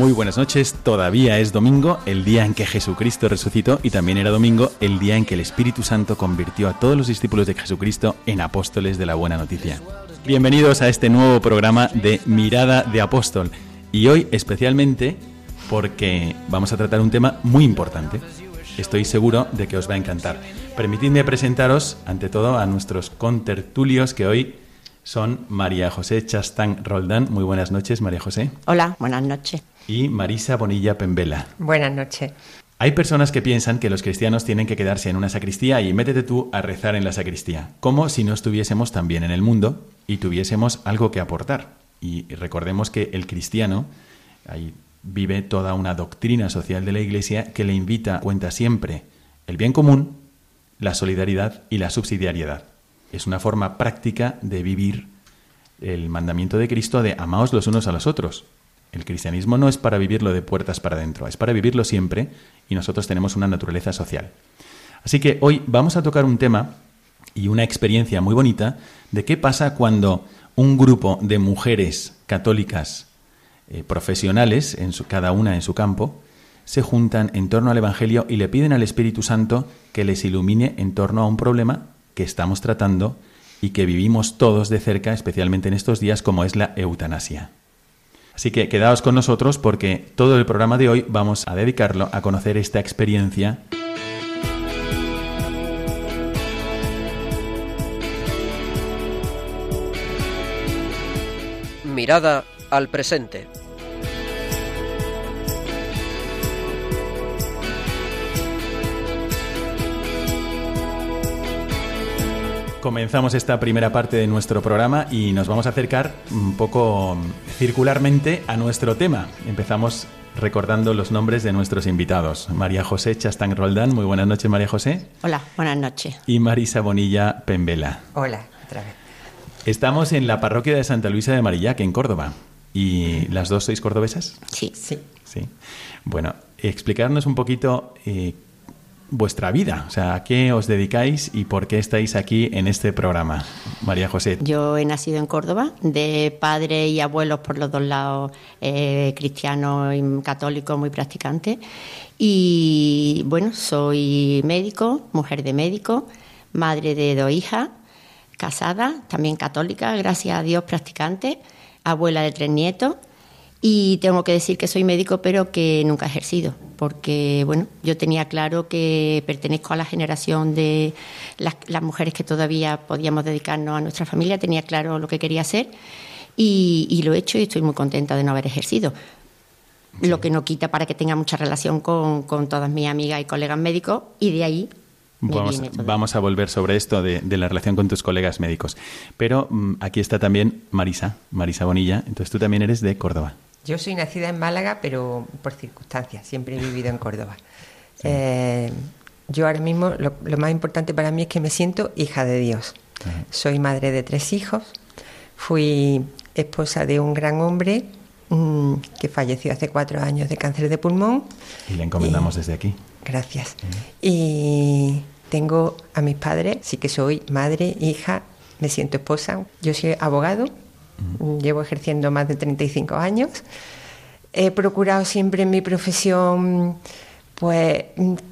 Muy buenas noches, todavía es domingo, el día en que Jesucristo resucitó y también era domingo, el día en que el Espíritu Santo convirtió a todos los discípulos de Jesucristo en apóstoles de la buena noticia. Bienvenidos a este nuevo programa de Mirada de Apóstol y hoy especialmente porque vamos a tratar un tema muy importante. Estoy seguro de que os va a encantar. Permitidme presentaros ante todo a nuestros contertulios que hoy son María José Chastán Roldán. Muy buenas noches, María José Hola, buenas noches. Y Marisa Bonilla Pembela. Buenas noches. Hay personas que piensan que los cristianos tienen que quedarse en una sacristía y métete tú a rezar en la sacristía, como si no estuviésemos también en el mundo y tuviésemos algo que aportar. Y recordemos que el cristiano ahí vive toda una doctrina social de la Iglesia que le invita, cuenta siempre el bien común, la solidaridad y la subsidiariedad. Es una forma práctica de vivir el mandamiento de Cristo de amaos los unos a los otros. El cristianismo no es para vivirlo de puertas para adentro, es para vivirlo siempre y nosotros tenemos una naturaleza social. Así que hoy vamos a tocar un tema y una experiencia muy bonita de qué pasa cuando un grupo de mujeres católicas eh, profesionales, en su- cada una en su campo, se juntan en torno al Evangelio y le piden al Espíritu Santo que les ilumine en torno a un problema que estamos tratando y que vivimos todos de cerca, especialmente en estos días, como es la eutanasia. Así que quedaos con nosotros porque todo el programa de hoy vamos a dedicarlo a conocer esta experiencia Mirada al presente. Comenzamos esta primera parte de nuestro programa y nos vamos a acercar un poco circularmente a nuestro tema. Empezamos recordando los nombres de nuestros invitados. María José Chastán Roldán, muy buenas noches María José. Hola, buenas noches. Y Marisa Bonilla Pembela. Hola, otra vez. Estamos en la parroquia de Santa Luisa de Marillac, en Córdoba. ¿Y las dos sois cordobesas? Sí. Sí. Sí. Bueno, explicarnos un poquito eh, vuestra vida, o sea, a qué os dedicáis y por qué estáis aquí en este programa. María José. Yo he nacido en Córdoba, de padres y abuelos por los dos lados, eh, cristianos y católicos muy practicantes. Y bueno, soy médico, mujer de médico, madre de dos hijas, casada, también católica, gracias a Dios practicante, abuela de tres nietos. Y tengo que decir que soy médico, pero que nunca he ejercido, porque bueno, yo tenía claro que pertenezco a la generación de las, las mujeres que todavía podíamos dedicarnos a nuestra familia, tenía claro lo que quería hacer y, y lo he hecho y estoy muy contenta de no haber ejercido. Lo que no quita para que tenga mucha relación con, con todas mis amigas y colegas médicos y de ahí vamos a volver sobre esto de, de la relación con tus colegas médicos. Pero mm, aquí está también Marisa, Marisa Bonilla. Entonces tú también eres de Córdoba. Yo soy nacida en Málaga, pero por circunstancias. Siempre he vivido en Córdoba. Eh, yo ahora mismo, lo, lo más importante para mí es que me siento hija de Dios. Ajá. Soy madre de tres hijos. Fui esposa de un gran hombre mm, que falleció hace cuatro años de cáncer de pulmón. Y le encomendamos desde aquí. Gracias. Y tengo a mis padres, sí que soy madre, hija, me siento esposa. Yo soy abogado, llevo ejerciendo más de 35 años. He procurado siempre en mi profesión pues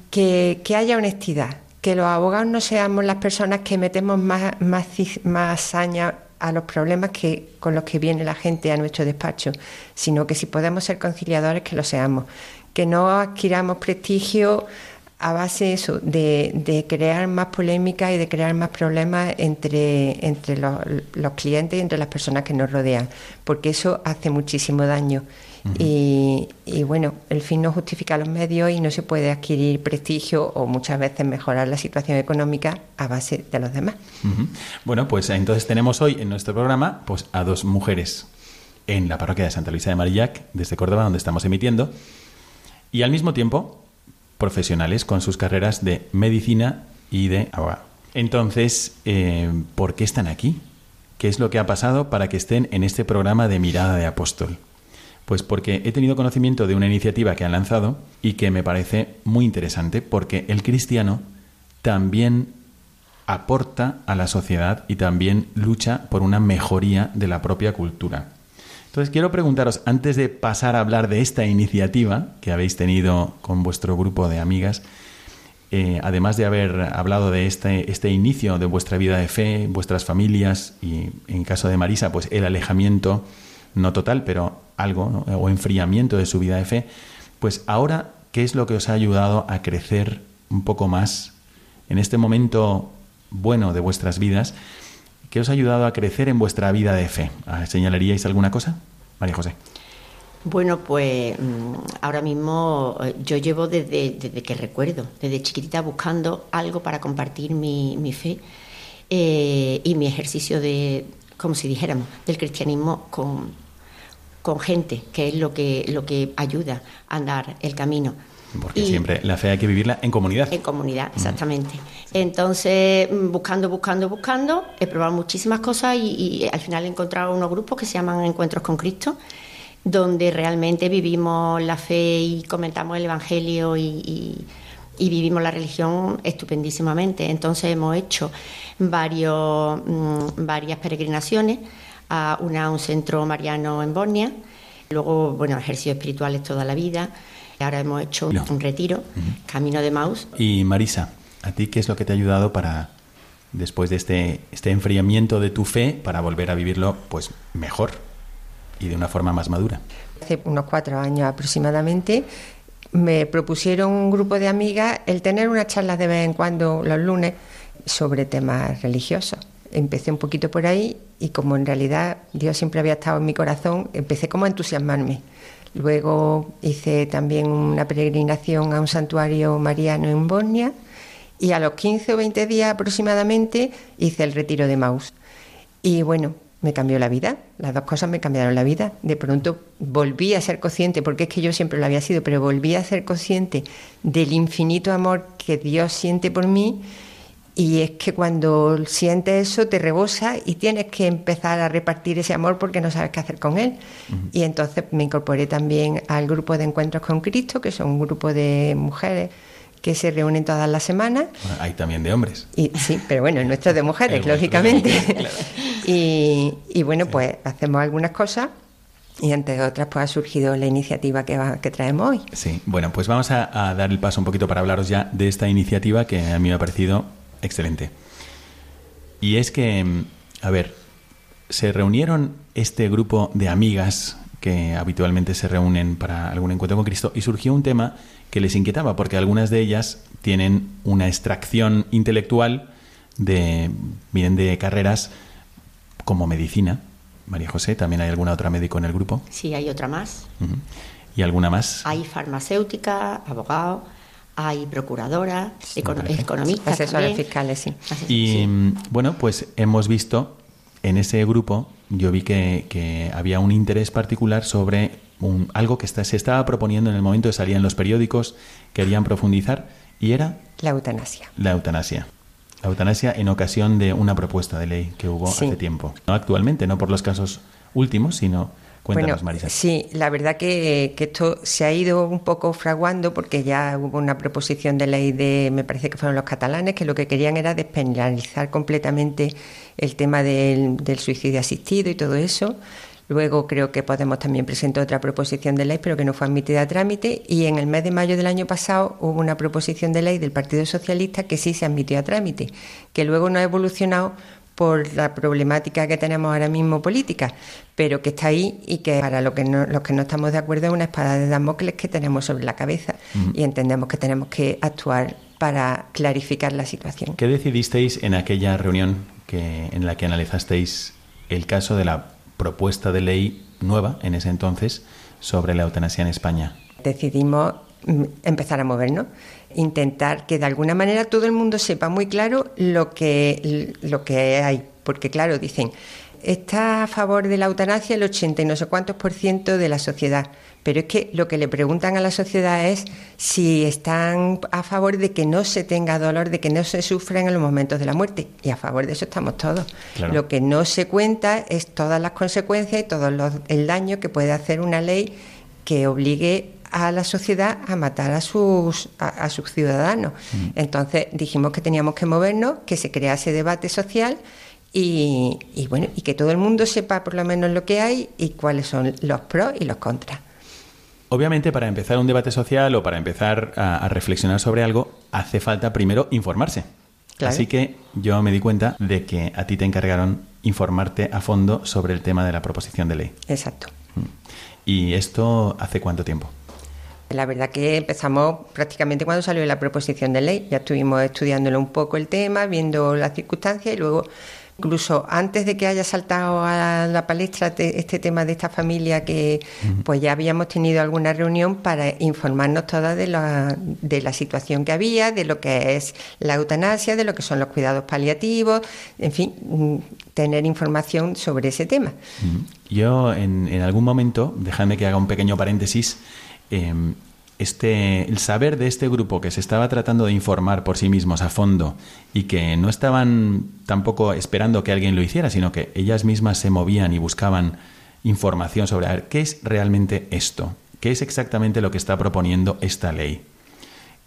que, que haya honestidad, que los abogados no seamos las personas que metemos más, más, más saña a los problemas que, con los que viene la gente a nuestro despacho, sino que si podemos ser conciliadores, que lo seamos, que no adquiramos prestigio a base eso, de, de, crear más polémica y de crear más problemas entre, entre los, los, clientes y entre las personas que nos rodean, porque eso hace muchísimo daño. y, y, bueno, el fin no justifica los medios y no se puede adquirir prestigio o muchas veces mejorar la situación económica a base de los demás. Uh -huh. Bueno, pues entonces tenemos hoy en nuestro programa pues, a dos mujeres en la parroquia de Santa Luisa de Marillac, desde Córdoba, donde estamos emitiendo, y al mismo tiempo profesionales con sus carreras de medicina y de abogado. Entonces, eh, ¿por qué están aquí? ¿Qué es lo que ha pasado para que estén en este programa de Mirada de Apóstol? Pues porque he tenido conocimiento de una iniciativa que han lanzado y que me parece muy interesante porque el cristiano también aporta a la sociedad y también lucha por una mejoría de la propia cultura. Entonces quiero preguntaros, antes de pasar a hablar de esta iniciativa que habéis tenido con vuestro grupo de amigas, eh, además de haber hablado de este, este inicio de vuestra vida de fe, vuestras familias y en caso de Marisa, pues el alejamiento, no total, pero algo, o enfriamiento de su vida de fe, pues ahora, ¿qué es lo que os ha ayudado a crecer un poco más en este momento bueno de vuestras vidas? ¿Qué os ha ayudado a crecer en vuestra vida de fe? ¿Señalaríais alguna cosa? María José. Bueno, pues ahora mismo yo llevo desde, desde, que recuerdo, desde chiquitita buscando algo para compartir mi, mi fe eh, y mi ejercicio de, como si dijéramos, del cristianismo con, con gente, que es lo que, lo que ayuda a andar el camino. Porque y, siempre la fe hay que vivirla en comunidad. En comunidad, exactamente. Mm. Entonces, buscando, buscando, buscando, he probado muchísimas cosas y, y, al final he encontrado unos grupos que se llaman Encuentros con Cristo, donde realmente vivimos la fe y comentamos el Evangelio y, y vivimos la religión estupendísimamente. Entonces hemos hecho varios, mmm, varias peregrinaciones a, una, a un centro mariano en Bosnia, luego, bueno, ejercicios espirituales toda la vida. Ahora hemos hecho no. un retiro, uh -huh. Camino de Maus. Y Marisa, ¿a ti qué es lo que te ha ayudado para, después de este, este enfriamiento de tu fe, para volver a vivirlo pues mejor y de una forma más madura? Hace unos cuatro años aproximadamente me propusieron un grupo de amigas el tener unas charlas de vez en cuando los lunes sobre temas religiosos. Empecé un poquito por ahí y como en realidad Dios siempre había estado en mi corazón, empecé como a entusiasmarme. Luego hice también una peregrinación a un santuario mariano en Bosnia y a los 15 o 20 días aproximadamente hice el retiro de Maus. Y bueno, me cambió la vida, las dos cosas me cambiaron la vida. De pronto volví a ser consciente, porque es que yo siempre lo había sido, pero volví a ser consciente del infinito amor que Dios siente por mí. Y es que cuando sientes eso te rebosa y tienes que empezar a repartir ese amor porque no sabes qué hacer con él. Uh -huh. Y entonces me incorporé también al grupo de Encuentros con Cristo, que son un grupo de mujeres que se reúnen todas las semanas. Bueno, hay también de hombres. Y, sí, pero bueno, el nuestro es de mujeres, lógicamente. De mujeres, claro. y, y, bueno, sí. pues hacemos algunas cosas y entre otras pues ha surgido la iniciativa que, va, que traemos hoy. Sí, bueno, pues vamos a, a, dar el paso un poquito para hablaros ya de esta iniciativa que a mí me ha parecido excelente. Y es que, a ver, se reunieron este grupo de amigas que habitualmente se reúnen para algún encuentro con Cristo y surgió un tema que les inquietaba porque algunas de ellas tienen una extracción intelectual de vienen de carreras como medicina. María José, ¿también hay alguna otra médico en el grupo? Sí, hay otra más. Uh -huh. ¿Y alguna más? Hay farmacéutica, abogado, hay procuradora, econo economistas, asesores fiscales, sí. Y sí. bueno, pues hemos visto en ese grupo, yo vi que, que había un interés particular sobre un, algo que está, se estaba proponiendo en el momento de salir en los periódicos, querían profundizar, y era... La eutanasia. La eutanasia. La eutanasia en ocasión de una propuesta de ley que hubo sí. hace tiempo. No actualmente, no por los casos últimos, sino Cuéntanos, bueno, Marisa. Sí, la verdad que, que, esto se ha ido un poco fraguando porque ya hubo una proposición de ley de, me parece que fueron los catalanes, que lo que querían era despenalizar completamente el tema del, del suicidio asistido y todo eso. Luego creo que Podemos también presentó otra proposición de ley, pero que no fue admitida a trámite. Y en el mes de mayo del año pasado hubo una proposición de ley del Partido Socialista que sí se admitió a trámite, que luego no ha evolucionado por la problemática que tenemos ahora mismo política, pero que está ahí y que para lo que no, los que no estamos de acuerdo es una espada de Damocles que tenemos sobre la cabeza y entendemos que tenemos que actuar para clarificar la situación. ¿Qué decidisteis en aquella reunión que, en la que analizasteis el caso de la propuesta de ley nueva en ese entonces sobre la eutanasia en España? Decidimos mm, empezar a movernos, intentar que de alguna manera todo el mundo sepa muy claro lo que, lo que hay, porque claro, dicen, está a favor de la eutanasia el 80 y no sé cuántos por ciento de la sociedad, pero es que lo que le preguntan a la sociedad es si están a favor de que no se tenga dolor, de que no se sufra en los momentos de la muerte, y a favor de eso estamos todos. Claro. Lo que no se cuenta es todas las consecuencias y todo los- el daño que puede hacer una ley que obligue a la sociedad a matar a sus, a, a sus ciudadanos. Entonces dijimos que teníamos que movernos, que se crease debate social y, y bueno, y que todo el mundo sepa por lo menos lo que hay y cuáles son los pros y los contras. Obviamente, para empezar un debate social o para empezar a, a reflexionar sobre algo, hace falta primero informarse. Claro. Así que yo me di cuenta de que a ti te encargaron informarte a fondo sobre el tema de la proposición de ley. Exacto. ¿Y esto hace cuánto tiempo? La verdad que empezamos prácticamente cuando salió la proposición de ley. Ya estuvimos estudiándolo un poco el tema, viendo las circunstancias y luego, incluso antes de que haya saltado a la palestra te- este tema de esta familia, que pues ya habíamos tenido alguna reunión para informarnos todas de la, de la situación que había, de lo que es la eutanasia, de lo que son los cuidados paliativos, en fin, mm, tener información sobre ese tema. Yo en, en algún momento, dejadme que haga un pequeño paréntesis, eh, este, el saber de este grupo que se estaba tratando de informar por sí mismos a fondo y que no estaban tampoco esperando que alguien lo hiciera, sino que ellas mismas se movían y buscaban información sobre qué es realmente esto, qué es exactamente lo que está proponiendo esta ley,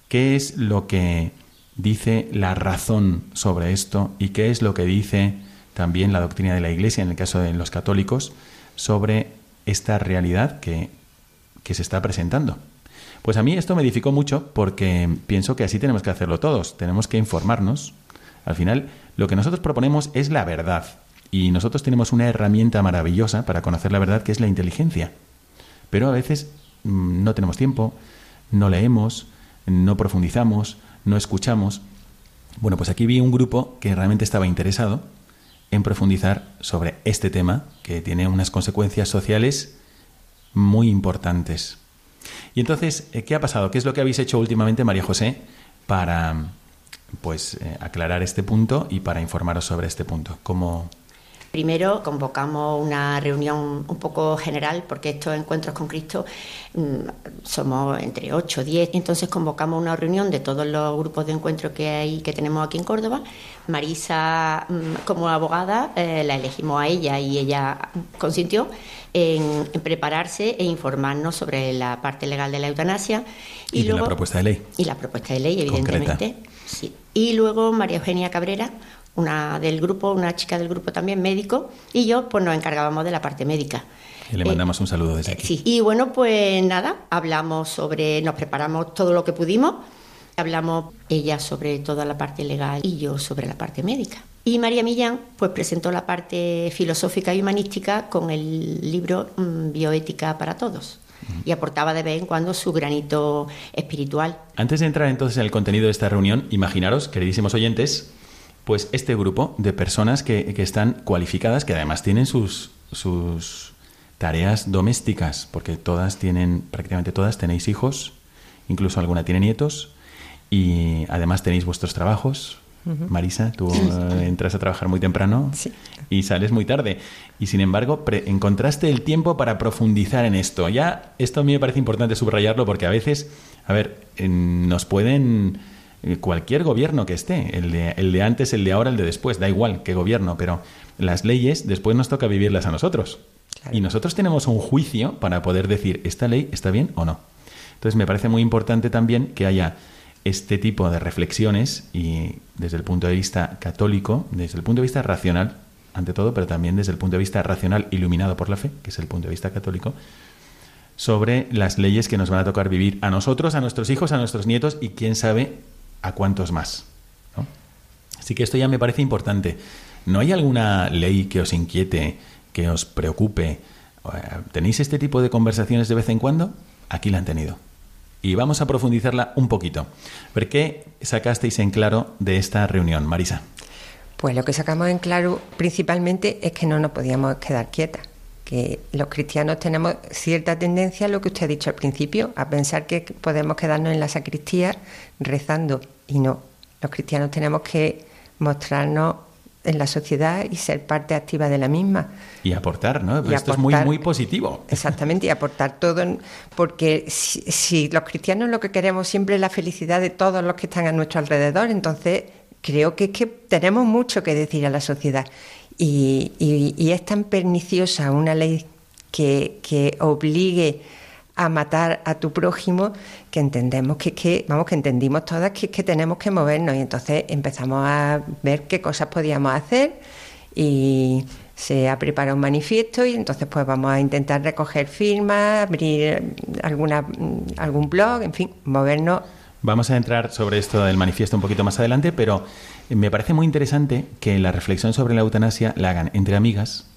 qué es lo que dice la razón sobre esto y qué es lo que dice también la doctrina de la Iglesia, en el caso de los católicos, sobre esta realidad que, que se está presentando. Pues a mí esto me edificó mucho porque pienso que así tenemos que hacerlo todos. Tenemos que informarnos. Al final, lo que nosotros proponemos es la verdad. Y nosotros tenemos una herramienta maravillosa para conocer la verdad que es la inteligencia. Pero a veces mm, no tenemos tiempo, no leemos, no profundizamos, no escuchamos. Bueno, pues aquí vi un grupo que realmente estaba interesado en profundizar sobre este tema que tiene unas consecuencias sociales muy importantes. Y entonces, eh, ¿qué ha pasado? ¿Qué es lo que habéis hecho últimamente, María José, para pues eh, aclarar este punto y para informaros sobre este punto? ¿Cómo, Primero convocamos una reunión un poco general, porque estos encuentros con Cristo mm, somos entre 8 o 10. Entonces convocamos una reunión de todos los grupos de encuentro que hay que tenemos aquí en Córdoba. Marisa, mm, como abogada, eh, la elegimos a ella y ella consintió en, en prepararse e informarnos sobre la parte legal de la eutanasia. Y de la propuesta de ley. Y la propuesta de ley, Concreta. evidentemente. Sí. Y luego María Eugenia Cabrera, una del grupo, una chica del grupo también médico, y yo pues nos encargábamos de la parte médica. Y le Eh, mandamos un saludo desde aquí. Sí, y bueno, pues nada, hablamos sobre, nos preparamos todo lo que pudimos, hablamos ella sobre toda la parte legal y yo sobre la parte médica. Y María Millán pues presentó la parte filosófica y humanística con el libro mm, Bioética para Todos y aportaba de vez en cuando su granito espiritual. Antes de entrar entonces en el contenido de esta reunión, imaginaros, queridísimos oyentes, pues este grupo de personas que, que están cualificadas, que además tienen sus, sus tareas domésticas, porque todas tienen, prácticamente todas tenéis hijos, incluso alguna tiene nietos, y además tenéis vuestros trabajos. Marisa, tú eh, entras a trabajar muy temprano Sí. y sales muy tarde. Y sin embargo, encontraste el tiempo para profundizar en esto. Ya, esto a mí me parece importante subrayarlo porque a veces, a ver, en- nos pueden. Eh, Cualquier gobierno que esté, el de, el de antes, el de ahora, el de después, da igual qué gobierno, pero las leyes después nos toca vivirlas a nosotros. Claro. Y nosotros tenemos un juicio para poder decir, ¿esta ley está bien o no? Entonces me parece muy importante también que haya este tipo de reflexiones y desde el punto de vista católico, desde el punto de vista racional, ante todo, pero también desde el punto de vista racional iluminado por la fe, que es el punto de vista católico, sobre las leyes que nos van a tocar vivir a nosotros, a nuestros hijos, a nuestros nietos y quién sabe a cuántos más. ¿no? Así que esto ya me parece importante. ¿No hay alguna ley que os inquiete, que os preocupe? ¿Tenéis este tipo de conversaciones de vez en cuando? Aquí la han tenido. Y vamos a profundizarla un poquito. ¿Por qué sacasteis en claro de esta reunión, Marisa? Pues lo que sacamos en claro principalmente es que no nos podíamos quedar quietas que los cristianos tenemos cierta tendencia, lo que usted ha dicho al principio, a pensar que podemos quedarnos en la sacristía rezando y no. Los cristianos tenemos que mostrarnos en la sociedad y ser parte activa de la misma. Y aportar, ¿no? Esto es muy, muy positivo. Exactamente, y aportar todo, porque si, si, los cristianos lo que queremos siempre es la felicidad de todos los que están a nuestro alrededor, entonces creo que es que tenemos mucho que decir a la sociedad. Y, es tan perniciosa una ley que, obligue a matar a tu prójimo que entendemos que, que vamos que entendimos todas que, que tenemos que movernos y entonces empezamos a ver qué cosas podíamos hacer y se ha preparado un manifiesto y entonces pues vamos a intentar recoger firmas, abrir alguna, algún blog, en fin, movernos. Vamos a entrar sobre esto del manifiesto un poquito más adelante, pero me parece muy interesante que la reflexión sobre la eutanasia la hagan entre amigas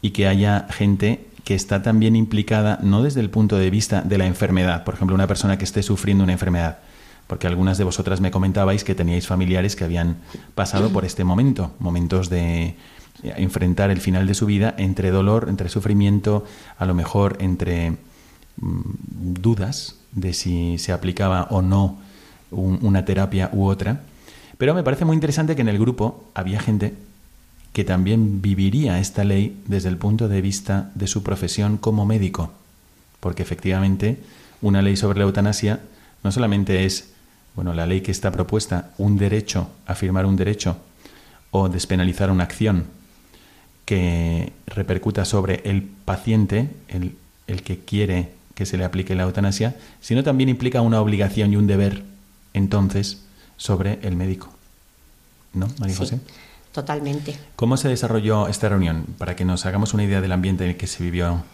y que haya gente que está también implicada no desde el punto de vista de la enfermedad, por ejemplo, una persona que esté sufriendo una enfermedad, porque algunas de vosotras me comentabais que teníais familiares que habían pasado por este momento, momentos de enfrentar el final de su vida entre dolor, entre sufrimiento, a lo mejor entre dudas de si se aplicaba o no una terapia u otra. Pero me parece muy interesante que en el grupo había gente que también viviría esta ley desde el punto de vista de su profesión como médico, porque efectivamente una ley sobre la eutanasia no solamente es, bueno, la ley que está propuesta, un derecho, afirmar un derecho o despenalizar una acción que repercuta sobre el paciente, el, el que quiere que se le aplique la eutanasia, sino también implica una obligación y un deber, entonces, sobre el médico. ¿No, María José? Totalmente. ¿Cómo se desarrolló esta reunión? Para que nos hagamos una idea del ambiente en el que se vivió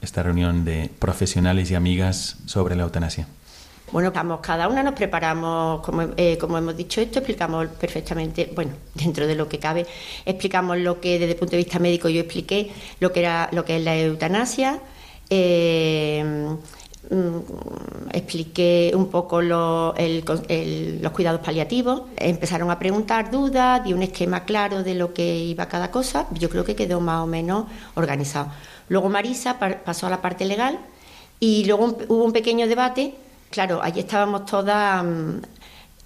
esta reunión de profesionales y amigas sobre la eutanasia. Bueno, vamos, cada una nos preparamos, como, eh, como, hemos dicho esto, explicamos perfectamente, bueno, dentro de lo que cabe, explicamos lo que desde el punto de vista médico yo expliqué, lo que era, lo que es la eutanasia, eh, Mm, expliqué un poco los cuidados paliativos, empezaron a preguntar dudas, di un esquema claro de lo que iba cada cosa, yo creo que quedó más o menos organizado. Luego Marisa pasó a la parte legal y luego hubo un pequeño debate, claro, allí estábamos todas mm,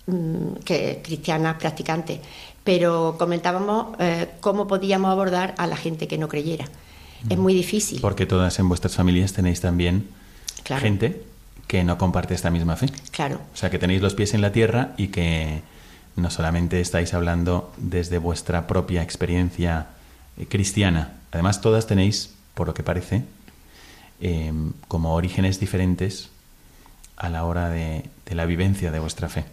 mm, cristianas practicantes, pero comentábamos eh, cómo podíamos abordar a la gente que no creyera. Es muy difícil. Porque todas en vuestras familias tenéis también gente que no comparte esta misma fe. Claro. O sea, que tenéis los pies en la tierra y que no solamente estáis hablando desde vuestra propia experiencia eh, cristiana, además todas tenéis, por lo que parece, em, como orígenes diferentes a la hora de, la vivencia de vuestra fe.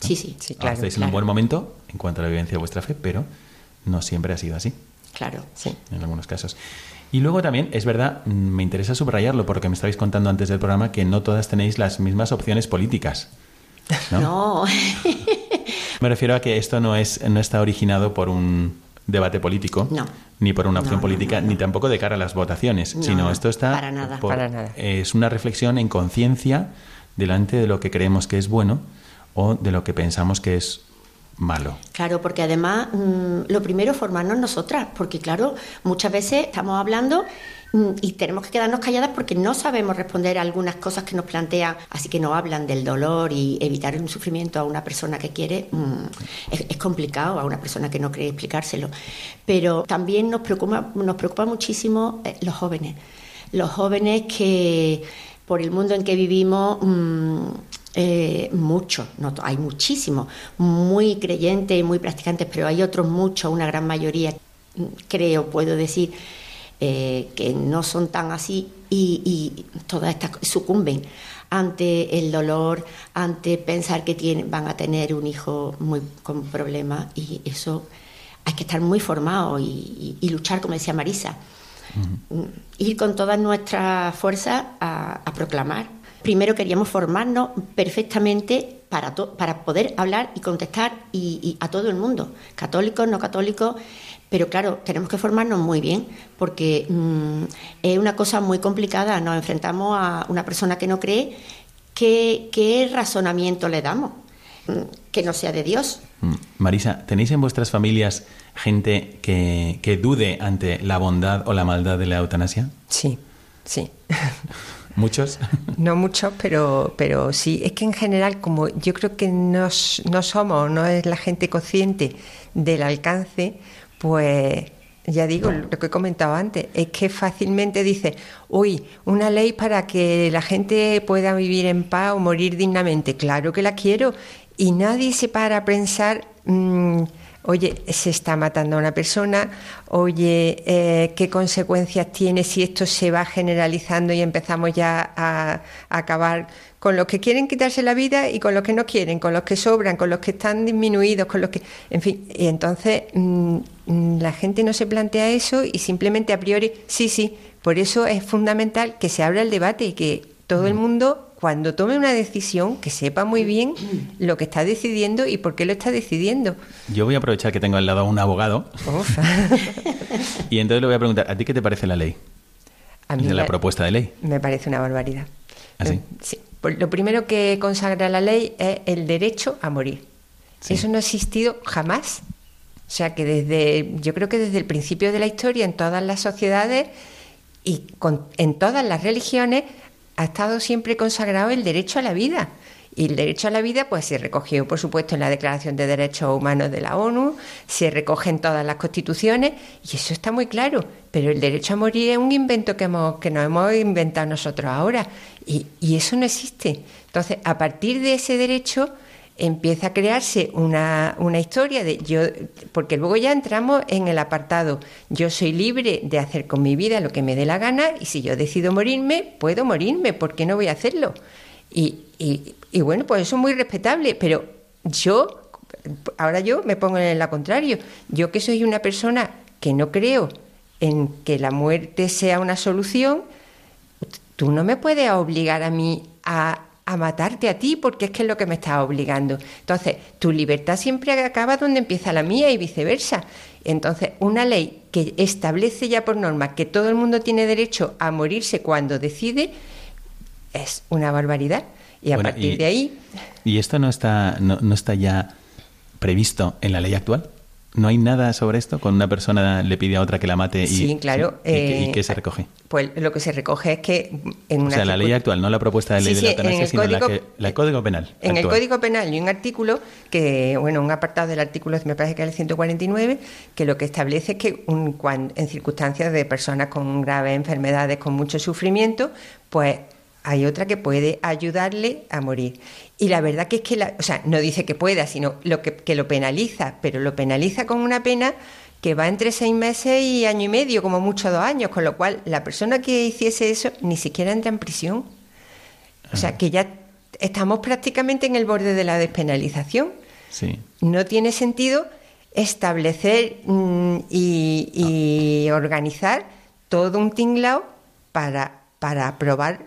Sí, sí, sí, claro. estáis en un buen momento en cuanto a la vivencia de vuestra fe, pero no siempre ha sido así. Claro, sí. En algunos casos. Y luego también, es verdad, mm, me interesa subrayarlo porque me estabais contando antes del programa que no todas tenéis las mismas opciones políticas. No. me refiero a que esto no, es, no está originado por un debate político, ni por una opción política, ni tampoco de cara a las votaciones, sino esto está... Para nada. para nada. Es una reflexión en conciencia delante de lo que creemos que es bueno o de lo que pensamos que es malo. Claro, porque además mm, lo primero es formarnos nosotras, porque claro, muchas veces estamos hablando mm, y tenemos que quedarnos calladas porque no sabemos responder a algunas cosas que nos plantean, así que no hablan del dolor y evitar un sufrimiento a una persona que quiere, mm, es, complicado a una persona que no quiere explicárselo. Pero también nos preocupa, nos preocupa muchísimo eh, los jóvenes, los jóvenes que por el mundo en que vivimos eh, muchos, no, hay muchísimos, muy creyentes y muy practicantes, pero hay otros muchos, una gran mayoría, creo, puedo decir, eh, que no son tan así y, todas estas sucumben ante el dolor, ante pensar que tienen, van a tener un hijo muy con problemas y eso hay que estar muy formado y, luchar, como decía Marisa, ir con todas nuestras fuerzas a proclamar primero queríamos formarnos perfectamente para, para poder hablar y contestar y, a todo el mundo, católicos, no católicos, pero claro, tenemos que formarnos muy bien porque mm, es una cosa muy complicada, nos enfrentamos a una persona que no cree, ¿qué, qué razonamiento le damos? Mm, que no sea de Dios. Mm. Marisa, ¿tenéis en vuestras familias gente que, que dude ante la bondad o la maldad de la eutanasia? Sí, sí. ¿Muchos? No muchos, pero, pero sí. Es que en general, como yo creo que no, no somos, no es la gente consciente del alcance, pues ya digo, lo que he comentado antes, es que fácilmente dice, uy, una ley para que la gente pueda vivir en paz o morir dignamente. Claro que la quiero. Y nadie se para a pensar, mm, oye, se está matando a una persona, oye, eh, qué consecuencias tiene si esto se va generalizando y empezamos ya a, acabar con los que quieren quitarse la vida y con los que no quieren, con los que sobran, con los que están disminuidos, con los que, en fin, y entonces mm, mm, la gente no se plantea eso y simplemente a priori, sí, sí, por eso es fundamental que se abra el debate y que todo el mundo cuando tome una decisión, que sepa muy bien lo que está decidiendo y por qué lo está decidiendo. Yo voy a aprovechar que tengo al lado a un abogado. y entonces le voy a preguntar, ¿a ti qué te parece la ley? A mí de la, propuesta de ley. Me parece una barbaridad. ¿Ah, sí? Pues lo primero que consagra la ley es el derecho a morir. Eso no ha existido jamás. O sea que desde, yo creo que desde el principio de la historia, en todas las sociedades y en todas las religiones, ha estado siempre consagrado el derecho a la vida. Y el derecho a la vida pues se recogió, por supuesto, en la Declaración de Derechos Humanos de la ONU, se recoge en todas las constituciones y eso está muy claro. Pero el derecho a morir es un invento que, hemos, que nos hemos inventado nosotros ahora y, y eso no existe. Entonces, a partir de ese derecho empieza a crearse una, una, historia de yo, porque luego ya entramos en el apartado, yo soy libre de hacer con mi vida lo que me dé la gana y si yo decido morirme, puedo morirme, ¿por qué no voy a hacerlo? Y, y, bueno, pues eso es muy respetable, pero yo, ahora yo me pongo en la contrario, yo que soy una persona que no creo en que la muerte sea una solución, tú no me puedes obligar a mí a a matarte a ti porque es que es lo que me está obligando. Entonces, tu libertad siempre acaba donde empieza la mía y viceversa. Entonces, una ley que establece ya por norma que todo el mundo tiene derecho a morirse cuando decide es una barbaridad. Y a partir de ahí... ¿Y esto no está, no, no está ya previsto en la ley actual? ¿No hay nada sobre esto? Cuando una persona le pide a otra que la mate y, sí, claro, ¿y, eh, qué se recoge? Pues lo que se recoge es que en una... O sea, la ley actual, no la propuesta de ley de la eutanasia, sino la que, el Código Penal. En el Código Penal hay un artículo que, bueno, un apartado del artículo, me parece que es el 149, que lo que establece es que un, en circunstancias de personas con graves enfermedades, con mucho sufrimiento, pues hay otra que puede ayudarle a morir. Y la verdad que es que, la, o sea, no dice que pueda, sino lo que, que, lo penaliza, pero lo penaliza con una pena que va entre seis meses y año y medio, como mucho dos años, con lo cual la persona que hiciese eso ni siquiera entra en prisión. O sea, que ya estamos prácticamente en el borde de la despenalización. Sí. No tiene sentido establecer mm, y, y organizar todo un tinglao para para probar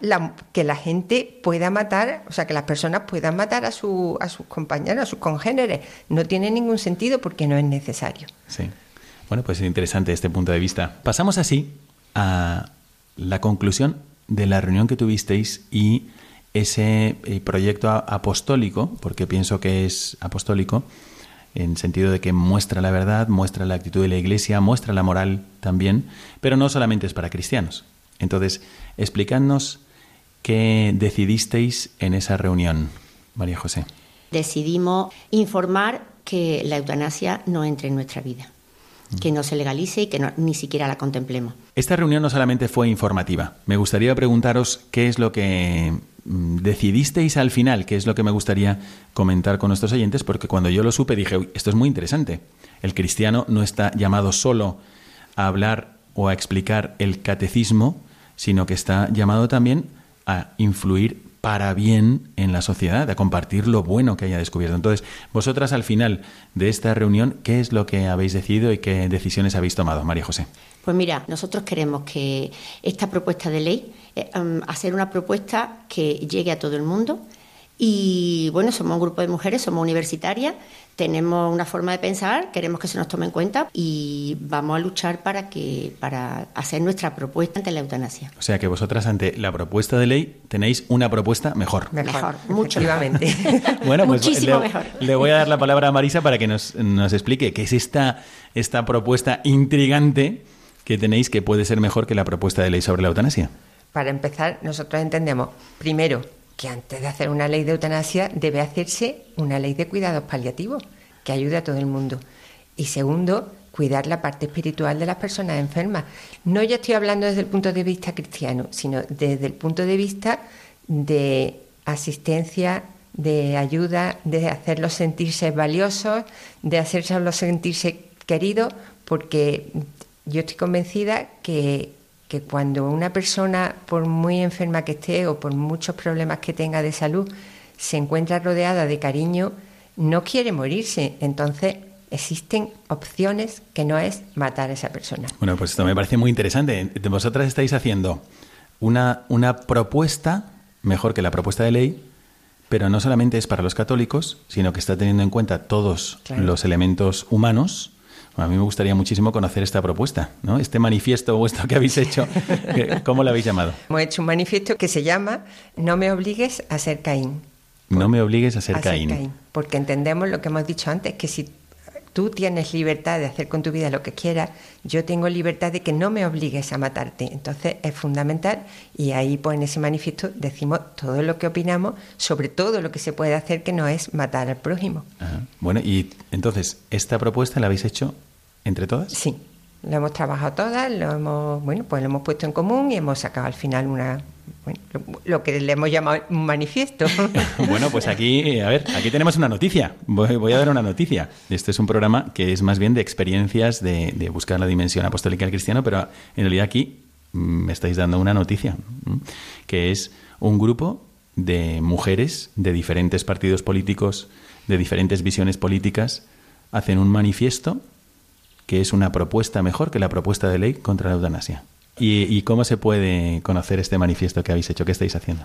que la gente pueda matar, o sea, que las personas puedan matar a, su, a sus compañeros, a sus congéneres. No tiene ningún sentido porque no es necesario. Sí. Bueno, pues es interesante este punto de vista. Pasamos así a la conclusión de la reunión que tuvisteis y ese eh, proyecto apostólico, porque pienso que es apostólico, en sentido de que muestra la verdad, muestra la actitud de la Iglesia, muestra la moral también, pero no solamente es para cristianos. Entonces, explicadnos qué decidisteis en esa reunión, María José. Decidimos informar que la eutanasia no entre en nuestra vida, que no se legalice y que ni siquiera la contemplemos. Esta reunión no solamente fue informativa. Me gustaría preguntaros qué es lo que mm, decidisteis al final, qué es lo que me gustaría comentar con nuestros oyentes, porque cuando yo lo supe dije, esto es muy interesante. El cristiano no está llamado solo a hablar o a explicar el catecismo, sino que está llamado también a influir para bien en la sociedad, a compartir lo bueno que haya descubierto. Entonces, vosotras al final de esta reunión, ¿qué es lo que habéis decidido y qué decisiones habéis tomado, María José? Pues mira, nosotros queremos que esta propuesta de ley, eh, hacer una propuesta que llegue a todo el mundo, y bueno, somos un grupo de mujeres, somos universitarias, tenemos una forma de pensar, queremos que se nos tome en cuenta y vamos a luchar para que para hacer nuestra propuesta ante la eutanasia. O sea que vosotras ante la propuesta de ley tenéis una propuesta mejor. Mejor, mucho Efectivamente. Bueno, pues Muchísimo le, mejor. le voy a dar la palabra a Marisa para que nos, nos explique qué es esta, esta propuesta intrigante que tenéis que puede ser mejor que la propuesta de ley sobre la eutanasia. Para empezar, nosotros entendemos, primero, que antes de hacer una ley de eutanasia debe hacerse una ley de cuidados paliativos que ayude a todo el mundo. Y segundo, cuidar la parte espiritual de las personas enfermas. No ya estoy hablando desde el punto de vista cristiano, sino desde el punto de vista de asistencia, de ayuda, de hacerlos sentirse valiosos, de hacerlos sentirse queridos, porque yo estoy convencida que, que cuando una persona, por muy enferma que esté o por muchos problemas que tenga de salud, se encuentra rodeada de cariño, no quiere morirse. Entonces existen opciones que no es matar a esa persona. Bueno, pues esto me parece muy interesante. Vosotras estáis haciendo una, una propuesta mejor que la propuesta de ley, pero no solamente es para los católicos, sino que está teniendo en cuenta todos Claro. los elementos humanos. A mí me gustaría muchísimo conocer esta propuesta, ¿no? Este manifiesto vuestro que habéis hecho, ¿cómo lo habéis llamado? Hemos hecho un manifiesto que se llama No me obligues a ser Caín. No me obligues a ser a ser Caín. Porque entendemos lo que hemos dicho antes, que si tú tienes libertad de hacer con tu vida lo que quieras, yo tengo libertad de que no me obligues a matarte. Entonces es fundamental y ahí pues en ese manifiesto decimos todo lo que opinamos sobre todo lo que se puede hacer que no es matar al prójimo. Ajá. Bueno, y entonces, ¿esta propuesta la habéis hecho entre todas? Sí, lo hemos trabajado todas, lo hemos, bueno, pues lo hemos puesto en común y hemos sacado al final una, bueno, lo, que le hemos llamado un manifiesto. Bueno, pues aquí, a ver, aquí tenemos una noticia. Voy, voy a dar una noticia. Este es un programa que es más bien de experiencias de, de buscar la dimensión apostólica del cristiano, pero en realidad aquí mm, me estáis dando una noticia, que es un grupo de mujeres de diferentes partidos políticos, de diferentes visiones políticas, hacen un manifiesto que es una propuesta mejor que la propuesta de ley contra la eutanasia. ¿Y, y cómo se puede conocer este manifiesto que habéis hecho? ¿Qué estáis haciendo?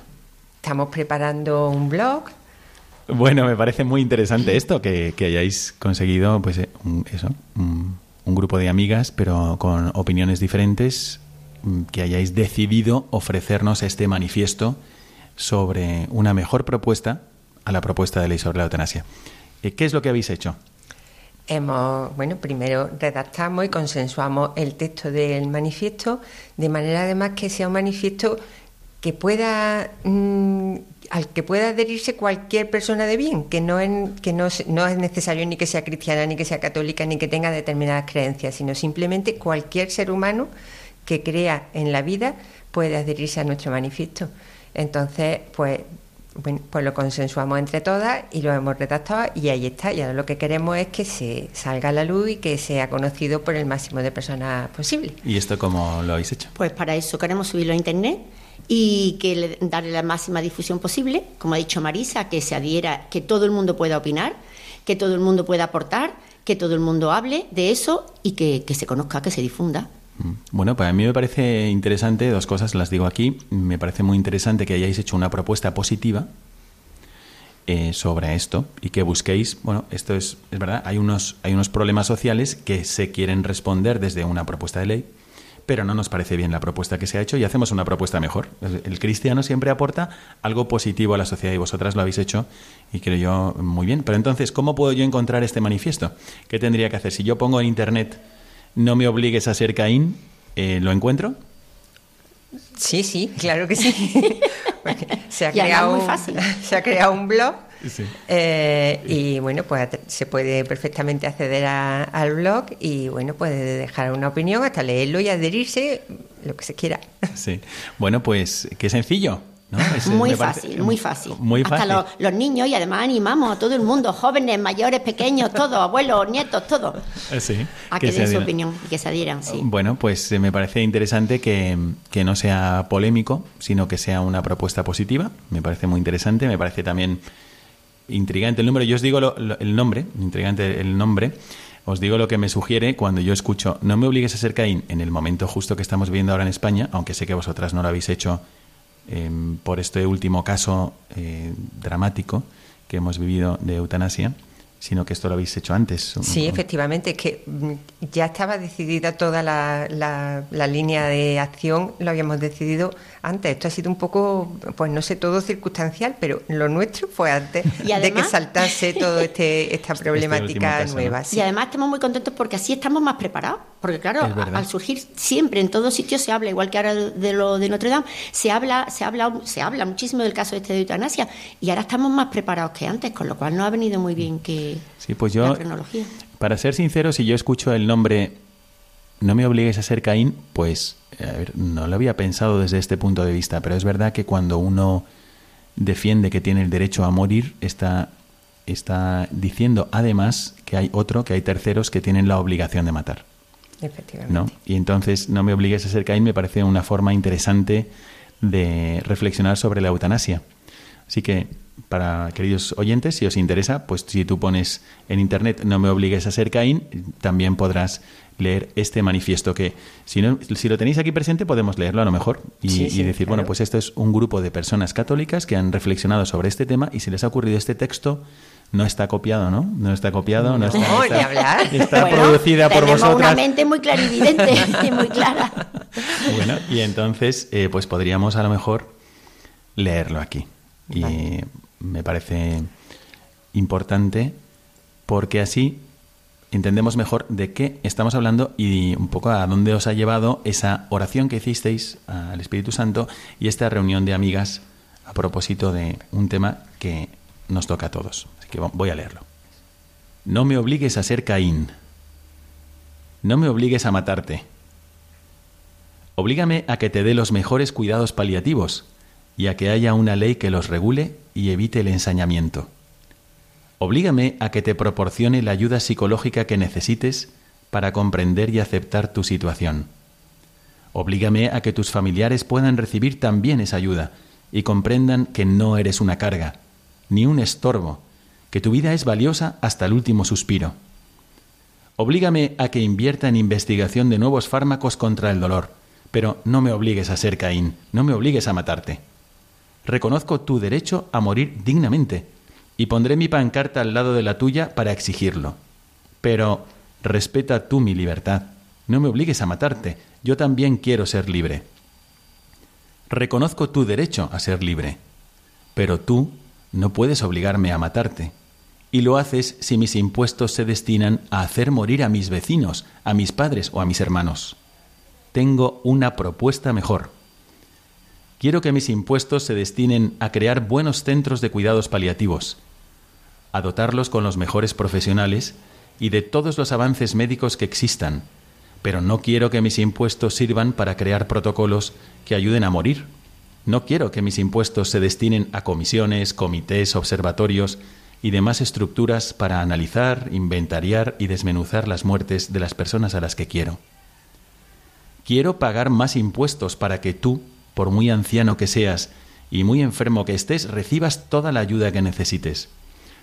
Estamos preparando un blog Bueno, me parece muy interesante esto, que, que hayáis conseguido, pues, eh, un, eso, un, un grupo de amigas, pero con opiniones diferentes, mm, que hayáis decidido ofrecernos este manifiesto sobre una mejor propuesta a la propuesta de ley sobre la eutanasia. Eh, ¿Qué es lo que habéis hecho? Hemos, bueno, primero redactamos y consensuamos el texto del manifiesto, de manera además que sea un manifiesto que pueda mm, al que pueda adherirse cualquier persona de bien, que no es, que no, no es necesario ni que sea cristiana, ni que sea católica, ni que tenga determinadas creencias, sino simplemente cualquier ser humano que crea en la vida puede adherirse a nuestro manifiesto. Entonces, pues bueno, pues lo consensuamos entre todas y lo hemos redactado y ahí está. Y ahora lo que queremos es que se salga a la luz y que sea conocido por el máximo de personas posible. ¿Y esto cómo lo habéis hecho? Pues para eso queremos subirlo a internet y que le- darle la máxima difusión posible, como ha dicho Marisa, que se adhiera, que todo el mundo pueda opinar, que todo el mundo pueda aportar, que todo el mundo hable de eso y que, que se conozca, que se difunda. Mm. Bueno, para mí me parece interesante, dos cosas las digo aquí. Me parece muy interesante que hayáis hecho una propuesta positiva eh, sobre esto y que busquéis, bueno, esto es, es verdad, hay unos, hay unos problemas sociales que se quieren responder desde una propuesta de ley, pero no nos parece bien la propuesta que se ha hecho y hacemos una propuesta mejor. El el cristiano siempre aporta algo positivo a la sociedad y vosotras lo habéis hecho y creo yo muy bien. Pero entonces, ¿cómo puedo yo encontrar este manifiesto? ¿Qué tendría que hacer? Si yo pongo en internet no me obligues a ser Caín, eh, ¿lo encuentro? Sí, sí, claro que sí. Se, ha creado muy un, fácil. se ha creado un blog Sí. eh, y bueno, pues se puede perfectamente acceder a- al blog y bueno, puede dejar una opinión hasta leerlo y adherirse, lo que se quiera. Sí. Bueno, pues qué sencillo. ¿No? Es- muy fácil, muy fácil. Muy Hasta fácil. los, los niños y además animamos a todo el mundo, jóvenes, mayores, pequeños, todos, abuelos, nietos, todos, Eh, Sí, a que, se den su opinión y que se adhieran, sí. Bueno, pues eh, me parece interesante que, que no sea polémico, sino que sea una propuesta positiva. Me parece muy interesante, me parece también intrigante el número. Yo os digo lo- lo- el nombre, intrigante el nombre. Os digo lo que me sugiere cuando yo escucho No me obligues a ser Caín en el momento justo que estamos viviendo ahora en España, aunque sé que vosotras no lo habéis hecho em, por este último caso eh, dramático que hemos vivido de eutanasia, sino que esto lo habéis hecho antes. Sí, efectivamente, es que mm, ya estaba decidida toda la, la- la línea de acción, lo habíamos decidido antes. Esto ha sido un poco, pues no sé, todo circunstancial, pero lo nuestro fue antes Y de que saltase toda este, esta último problemática caso, ¿no? nueva. sí. Y además estamos muy contentos porque así estamos más preparados. Porque claro, al surgir siempre en todos sitios se habla, igual que ahora de lo de Notre Dame, se habla, se habla, se habla muchísimo del caso este de eutanasia y ahora estamos más preparados que antes, con lo cual nos ha venido muy bien que Sí, pues la yo, cronología. para ser sincero, si yo escucho el nombre No me obligues a ser Caín, pues a ver, no lo había pensado desde este punto de vista, pero es verdad que cuando uno defiende que tiene el derecho a morir, está, está diciendo además que hay otro, que hay terceros que tienen la obligación de matar. Efectivamente. ¿no? Y entonces no me obligues a ser Caín me parece una forma interesante de reflexionar sobre la eutanasia. Así que, para queridos oyentes, si os interesa, pues si tú pones en internet no me obligues a ser Caín, también podrás leer este manifiesto que, si, no, si lo tenéis aquí presente, podemos leerlo a lo mejor y, Sí, y decir, claro. bueno, pues esto es un grupo de personas católicas que han reflexionado sobre este tema y se les ha ocurrido este texto. No está copiado, ¿no? No está copiado, no está, No, está- hablar. está Bueno, producida por vosotras. una mente muy clarividente y muy clara. Bueno, y entonces, eh, pues podríamos a lo mejor leerlo aquí. Y Vale. me parece importante porque así entendemos mejor de qué estamos hablando y un poco a dónde os ha llevado esa oración que hicisteis al Espíritu Santo y esta reunión de amigas a propósito de un tema que nos toca a todos. Así que voy a leerlo. No me obligues a ser Caín. No me obligues a matarte. Oblígame a que te dé los mejores cuidados paliativos y a que haya una ley que los regule y evite el ensañamiento. Oblígame a que te proporcione la ayuda psicológica que necesites para comprender y aceptar tu situación. Oblígame a que tus familiares puedan recibir también esa ayuda y comprendan que no eres una carga, ni un estorbo, que tu vida es valiosa hasta el último suspiro. Oblígame a que invierta en investigación de nuevos fármacos contra el dolor, pero no me obligues a ser Caín, no me obligues a matarte. Reconozco tu derecho a morir dignamente y pondré mi pancarta al lado de la tuya para exigirlo. Pero respeta tú mi libertad, no me obligues a matarte, yo también quiero ser libre. Reconozco tu derecho a ser libre, pero tú no puedes obligarme a matarte. Y lo haces si mis impuestos se destinan a hacer morir a mis vecinos, a mis padres o a mis hermanos. Tengo una propuesta mejor. Quiero que mis impuestos se destinen a crear buenos centros de cuidados paliativos, a dotarlos con los mejores profesionales y de todos los avances médicos que existan, pero no quiero que mis impuestos sirvan para crear protocolos que ayuden a morir. No quiero que mis impuestos se destinen a comisiones, comités, observatorios y demás estructuras para analizar, inventariar y desmenuzar las muertes de las personas a las que quiero. Quiero pagar más impuestos para que tú, por muy anciano que seas y muy enfermo que estés, recibas toda la ayuda que necesites.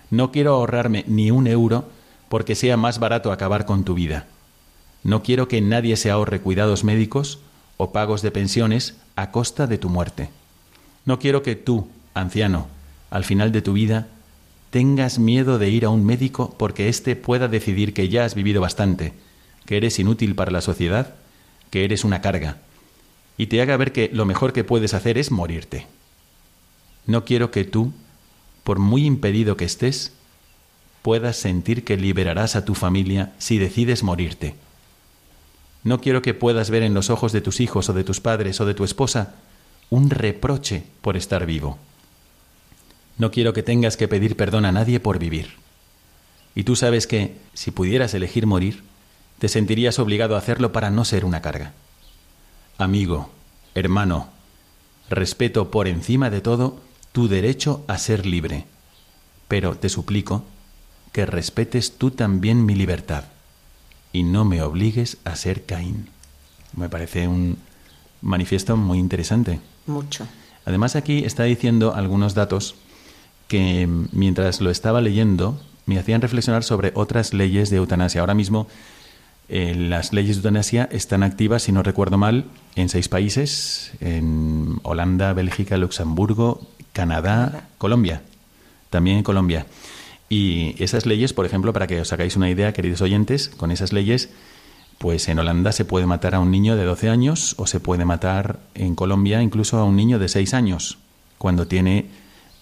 No quiero ahorrarme ni un euro porque sea más barato acabar con tu vida. No quiero que nadie se ahorre cuidados médicos o pagos de pensiones a costa de tu muerte. No quiero que tú, anciano, al final de tu vida, tengas miedo de ir a un médico porque éste pueda decidir que ya has vivido bastante, que eres inútil para la sociedad, que eres una carga, y te haga ver que lo mejor que puedes hacer es morirte. No quiero que tú, por muy impedido que estés, puedas sentir que liberarás a tu familia si decides morirte. No quiero que puedas ver en los ojos de tus hijos o de tus padres o de tu esposa un reproche por estar vivo. No quiero que tengas que pedir perdón a nadie por vivir. Y tú sabes que, si pudieras elegir morir, te sentirías obligado a hacerlo para no ser una carga. Amigo, hermano, respeto por encima de todo tu derecho a ser libre, pero te suplico que respetes tú también mi libertad y no me obligues a ser Caín. Me parece un manifiesto muy interesante. Mucho. Además aquí está diciendo algunos datos que mientras lo estaba leyendo me hacían reflexionar sobre otras leyes de eutanasia. Ahora mismo eh, las leyes de eutanasia están activas, si no recuerdo mal, en seis países, en Holanda, Bélgica, Luxemburgo, Canadá, Colombia, también en Colombia. Y esas leyes, por ejemplo, para que os hagáis una idea, queridos oyentes, con esas leyes, pues en Holanda se puede matar a un niño de 12 años o se puede matar en Colombia incluso a un niño de 6 años cuando tiene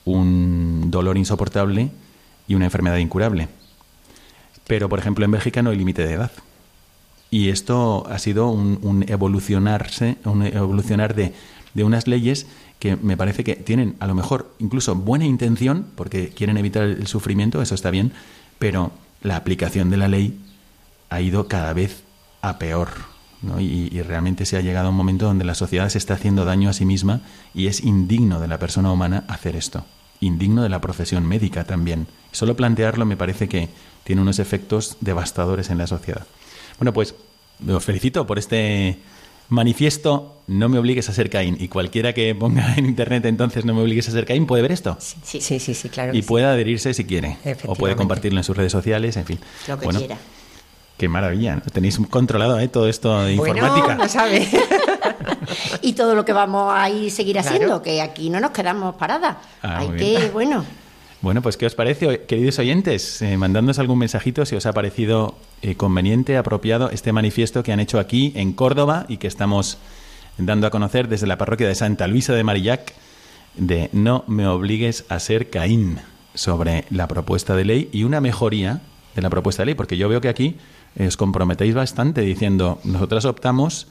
un dolor insoportable y una enfermedad incurable. Pero, por ejemplo, en Bélgica no hay límite de edad. Y esto ha sido un, evolucionarse, un evolucionar de, de unas leyes que me parece que tienen a lo mejor incluso buena intención, porque quieren evitar el sufrimiento, eso está bien, pero la aplicación de la ley ha ido cada vez a peor. Y, y, realmente se ha llegado a un momento donde la sociedad se está haciendo daño a sí misma y es indigno de la persona humana hacer esto. Indigno de la profesión médica también. Solo plantearlo me parece que tiene unos efectos devastadores en la sociedad. Bueno, pues os felicito por este manifiesto No me obligues a ser Caín. Y cualquiera que ponga en internet entonces No me obligues a ser Caín puede ver esto. Sí, sí, sí, sí claro. Y puede adherirse si quiere. O puede compartirlo en sus redes sociales, en fin. Lo que quiera. Qué maravilla. Tenéis controlado ¿eh? todo esto de informática. No sabe. y todo lo que vamos a ir seguir haciendo, que aquí no nos quedamos paradas. Ah, Hay que, bueno. Bueno, pues ¿qué os parece, queridos oyentes? Eh, mandándonos algún mensajito si os ha parecido eh, conveniente, apropiado este manifiesto que han hecho aquí en Córdoba y que estamos dando a conocer desde la parroquia de Santa Luisa de Marillac de No me obligues a ser Caín sobre la propuesta de ley y una mejoría de la propuesta de ley, porque yo veo que aquí os comprometéis bastante diciendo, nosotras optamos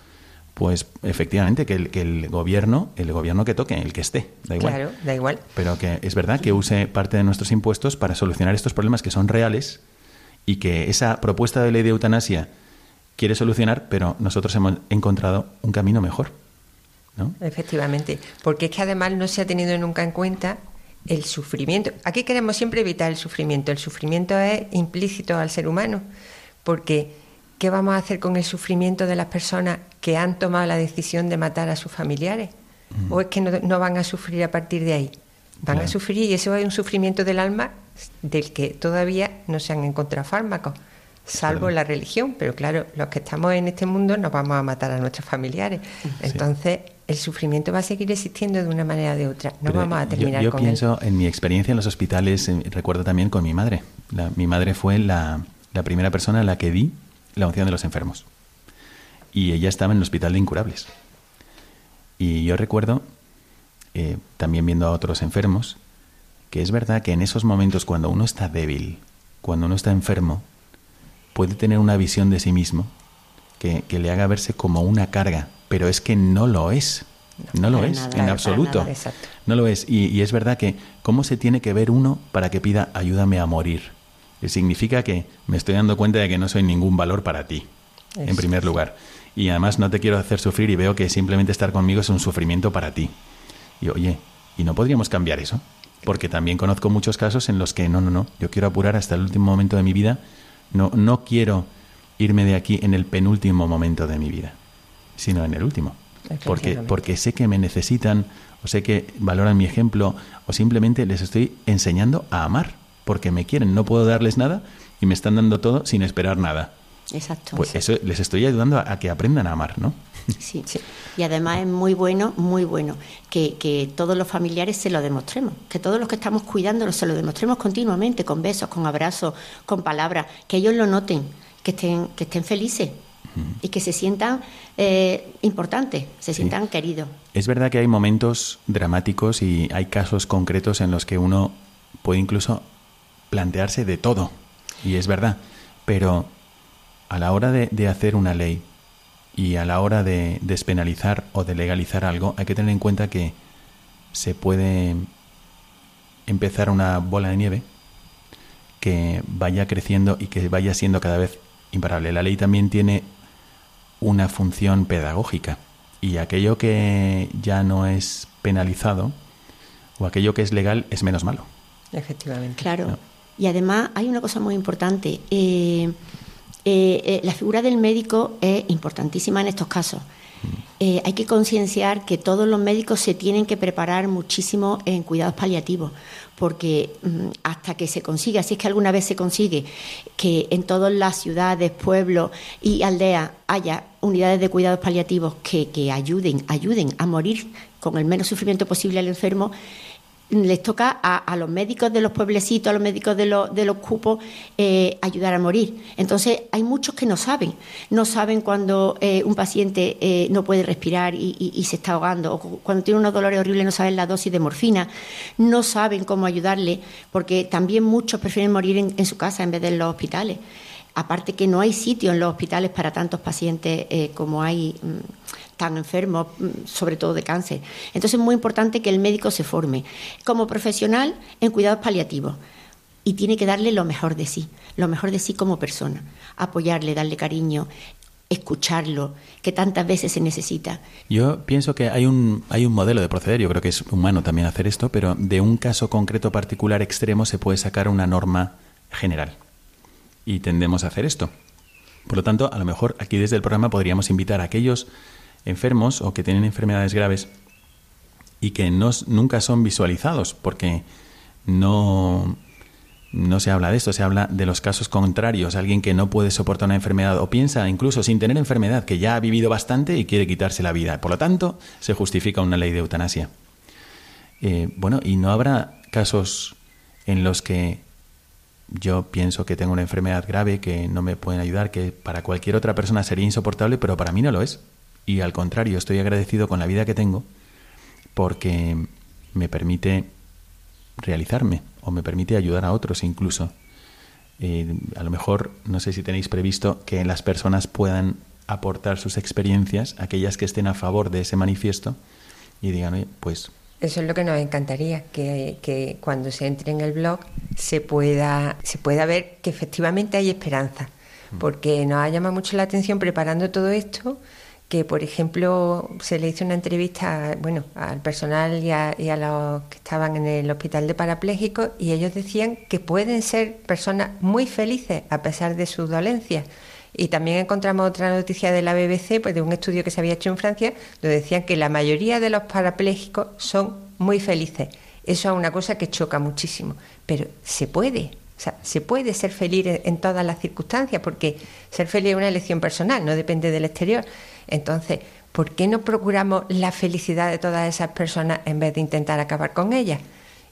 pues efectivamente que el, que el gobierno, el gobierno que toque, el que esté, da igual. Claro, da igual. Pero que es verdad que use parte de nuestros impuestos para solucionar estos problemas que son reales y que esa propuesta de ley de eutanasia quiere solucionar, pero nosotros hemos encontrado un camino mejor. ¿no? Efectivamente, porque es que además no se ha tenido nunca en cuenta el sufrimiento. Aquí queremos siempre evitar el sufrimiento. El sufrimiento es implícito al ser humano, porque ¿qué vamos a hacer con el sufrimiento de las personas que han tomado la decisión de matar a sus familiares? ¿O es que no, van a sufrir a partir de ahí? Van a sufrir y eso es un sufrimiento del alma del que todavía no se han encontrado fármacos, salvo la religión. Pero claro, los que estamos en este mundo no vamos a matar a nuestros familiares. Entonces, el sufrimiento va a seguir existiendo de una manera o de otra. No vamos a terminar yo, yo pienso en mi experiencia en los hospitales, eh, recuerdo también con mi madre. mi madre fue la, la primera persona a la que di la unción de los enfermos. Y ella estaba en el hospital de incurables. Y yo recuerdo, eh, también viendo a otros enfermos, que es verdad que en esos momentos cuando uno está débil, cuando uno está enfermo, puede tener una visión de sí mismo que, le haga verse como una carga, pero es que no lo es. No, lo es, en absoluto. no lo es. Y, y, es verdad que, ¿cómo se tiene que ver uno para que pida ayúdame a morir? Significa que me estoy dando cuenta de que no soy ningún valor para ti, en primer lugar. Y además no te quiero hacer sufrir y veo que simplemente estar conmigo es un sufrimiento para ti. Y oye, ¿y no podríamos cambiar eso? Porque también conozco muchos casos en los que no, no, no, yo quiero apurar hasta el último momento de mi vida, no, no quiero irme de aquí en el penúltimo momento de mi vida, sino en el último. Porque, porque sé que me necesitan, o sé que valoran mi ejemplo, o simplemente les estoy enseñando a amar porque me quieren, no puedo darles nada y me están dando todo sin esperar nada. Exacto. Pues eso les estoy ayudando a, que aprendan a amar, ¿no? Sí, sí. Y además es muy bueno, muy bueno que, que, todos los familiares se lo demostremos, que todos los que estamos cuidándolos se lo demostremos continuamente, con besos, con abrazos, con palabras, que ellos lo noten, que estén, que estén felices y que se sientan eh, importantes, se sientan queridos. Es verdad que hay momentos dramáticos y hay casos concretos en los que uno puede incluso plantearse de todo, y es verdad, pero a la hora de, hacer una ley y a la hora de despenalizar o de legalizar algo, hay que tener en cuenta que se puede empezar una bola de nieve que vaya creciendo y que vaya siendo cada vez imparable. La ley también tiene una función pedagógica y aquello que ya no es penalizado o aquello que es legal es menos malo. Efectivamente. Claro. Y además hay una cosa muy importante. Eh, eh, eh, la figura del médico es importantísima en estos casos. hay que concienciar que todos los médicos se tienen que preparar muchísimo en cuidados paliativos, porque mm, hasta que se consiga, si es que alguna vez se consigue, que en todas las ciudades, pueblos y aldeas haya unidades de cuidados paliativos que, que ayuden, ayuden a morir con el menos sufrimiento posible al enfermo, les toca a, los médicos de los pueblecitos, a los médicos de, de los cupos, eh, ayudar a morir. Entonces, hay muchos que no saben. No saben cuando eh, un paciente eh, no puede respirar y, se está ahogando, o cuando tiene unos dolores horribles no saben la dosis de morfina, no saben cómo ayudarle, porque también muchos prefieren morir en, su casa en vez de en los hospitales. Aparte que no hay sitio en los hospitales para tantos pacientes como hay. Mm, tan enfermos, sobre todo de cáncer. Entonces es muy importante que el médico se forme como profesional en cuidados paliativos y tiene que darle lo mejor de sí, lo mejor de sí como persona, apoyarle, darle cariño, escucharlo, que tantas veces se necesita. Yo pienso que hay un, hay un modelo de proceder, yo creo que es humano también hacer esto, pero de un caso concreto particular extremo se puede sacar una norma general. Y tendemos a hacer esto. Por lo tanto, a lo mejor aquí desde el programa podríamos invitar a aquellos enfermos o que tienen enfermedades graves y que nunca son visualizados porque no, no se habla de esto, se habla de los casos contrarios, alguien que no puede soportar una enfermedad o piensa incluso sin tener enfermedad que ya ha vivido bastante y quiere quitarse la vida. Por lo tanto, se justifica una ley de eutanasia. Eh, bueno, y no habrá casos en los que yo pienso que tengo una enfermedad grave que no me pueden ayudar, que para cualquier otra persona sería insoportable, pero para mí no lo es y al contrario, estoy agradecido con la vida que tengo porque me permite realizarme o me permite ayudar a otros incluso. Eh, a lo mejor, no sé si tenéis previsto que las personas puedan aportar sus experiencias, aquellas que estén a favor de ese manifiesto, y digan, pues... Eso es lo que nos encantaría, que, que cuando se entre en el blog se pueda, se pueda ver que efectivamente hay esperanza, mm. porque nos ha llamado mucho la atención preparando todo esto que por ejemplo se le hizo una entrevista bueno, al personal y a, los que estaban en el hospital de parapléjicos y ellos decían que pueden ser personas muy felices a pesar de sus dolencias. Y también encontramos otra noticia de la BBC, pues de un estudio que se había hecho en Francia, donde decían que la mayoría de los parapléjicos son muy felices. Eso es una cosa que choca muchísimo, pero se puede, o sea, se puede ser feliz en todas las circunstancias, porque ser feliz es una elección personal, no depende del exterior. Entonces, ¿por qué no procuramos la felicidad de todas esas personas en vez de intentar acabar con ellas?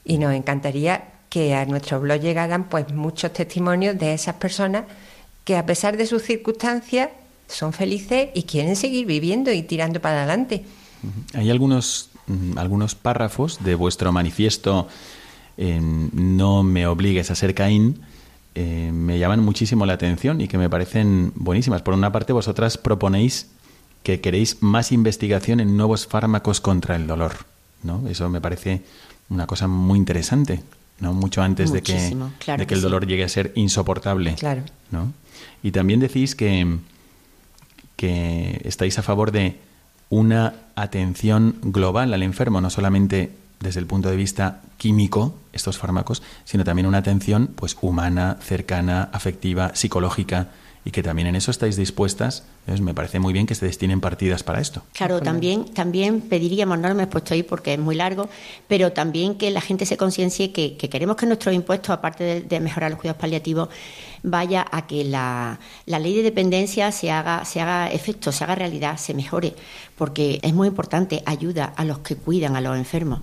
Y nos encantaría que a nuestro blog llegaran pues muchos testimonios de esas personas que a pesar de sus circunstancias son felices y quieren seguir viviendo y tirando para adelante. Hay algunos, mm, algunos párrafos de vuestro manifiesto No me obligues a ser Caín, eh, me llaman muchísimo la atención y que me parecen buenísimas. Por una parte, vosotras proponéis que queréis más investigación en nuevos fármacos contra el dolor. ¿no? Eso me parece una cosa muy interesante, ¿no? mucho antes de que, de que, el dolor llegue a ser insoportable. Claro. ¿no? Y también decís que, que estáis a favor de una atención global al enfermo, no solamente desde el punto de vista químico, estos fármacos, sino también una atención pues humana, cercana, afectiva, psicológica, y que también en eso estáis dispuestas. me parece muy bien que se destinen partidas para esto. Claro, también, también pediríamos, no me he puesto ahí porque es muy largo, pero también que la gente se conciencie que, queremos que nuestros impuestos, aparte de, mejorar los cuidados paliativos, vaya a que la, la, ley de dependencia se haga, se haga efecto, se haga realidad, se mejore, porque es muy importante, ayuda a los que cuidan a los enfermos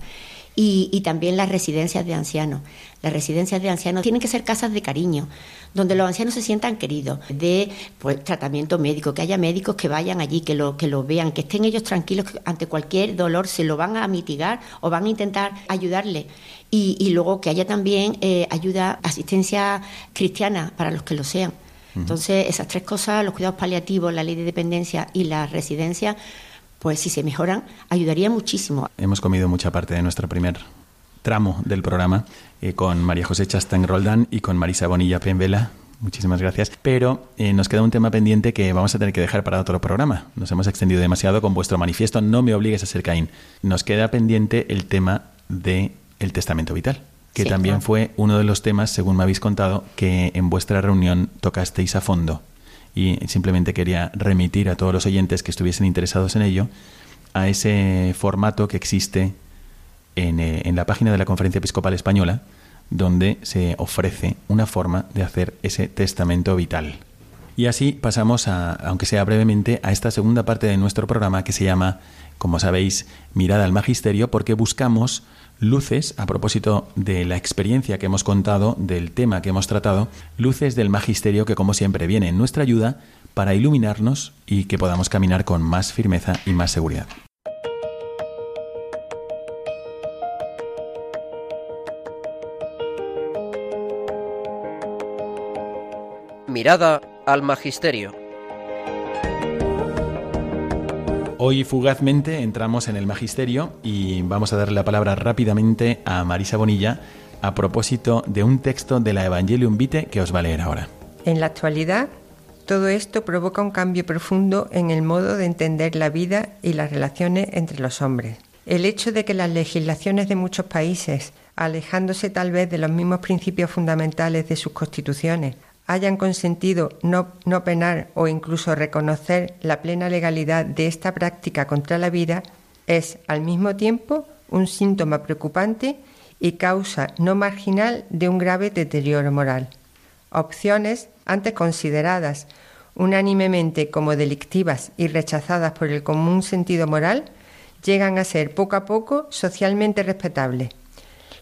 y, también las residencias de ancianos. Las residencias de ancianos tienen que ser casas de cariño, donde los ancianos se sientan queridos, de pues, tratamiento médico, que haya médicos que vayan allí, que lo, que lo vean, que estén ellos tranquilos que ante cualquier dolor, se lo van a mitigar o van a intentar ayudarle. Y, luego que haya también eh, ayuda, asistencia cristiana para los que lo sean. Entonces, esas tres cosas, los cuidados paliativos, la ley de dependencia y la residencia, pues si se mejoran, ayudaría muchísimo. Hemos comido mucha parte de nuestro primer tramo del programa eh, con María José Chastang Roldán y con Marisa Bonilla Penvela. Muchísimas gracias. Pero eh, nos queda un tema pendiente que vamos a tener que dejar para otro programa. Nos hemos extendido demasiado con vuestro manifiesto. No me obligues a ser Caín. Nos queda pendiente el tema del el testamento vital, que Sí, también claro. fue uno de los temas, según me habéis contado, que en vuestra reunión tocasteis a fondo. Y simplemente quería remitir a todos los oyentes que estuviesen interesados en ello a ese formato que existe en, eh, en la página de la Conferencia Episcopal Española, donde se ofrece una forma de hacer ese testamento vital. Y así pasamos, a, aunque sea brevemente, a esta segunda parte de nuestro programa que se llama, como sabéis, Mirada al Magisterio, porque buscamos luces, a propósito de la experiencia que hemos contado, del tema que hemos tratado, luces del Magisterio que, como siempre, viene en nuestra ayuda para iluminarnos y que podamos caminar con más firmeza y más seguridad. Mirada al Magisterio. Hoy fugazmente entramos en el magisterio y vamos a darle la palabra rápidamente a Marisa Bonilla a propósito de un texto de la Evangelium Vitae que os va a leer ahora. En la actualidad, todo esto provoca un cambio profundo en el modo de entender la vida y las relaciones entre los hombres. El hecho de que las legislaciones de muchos países, alejándose tal vez de los mismos principios fundamentales de sus constituciones, hayan consentido no, no penar o incluso reconocer la plena legalidad de esta práctica contra la vida, es al mismo tiempo un síntoma preocupante y causa no marginal de un grave deterioro moral. Opciones antes consideradas unánimemente como delictivas y rechazadas por el común sentido moral llegan a ser poco a poco socialmente respetables.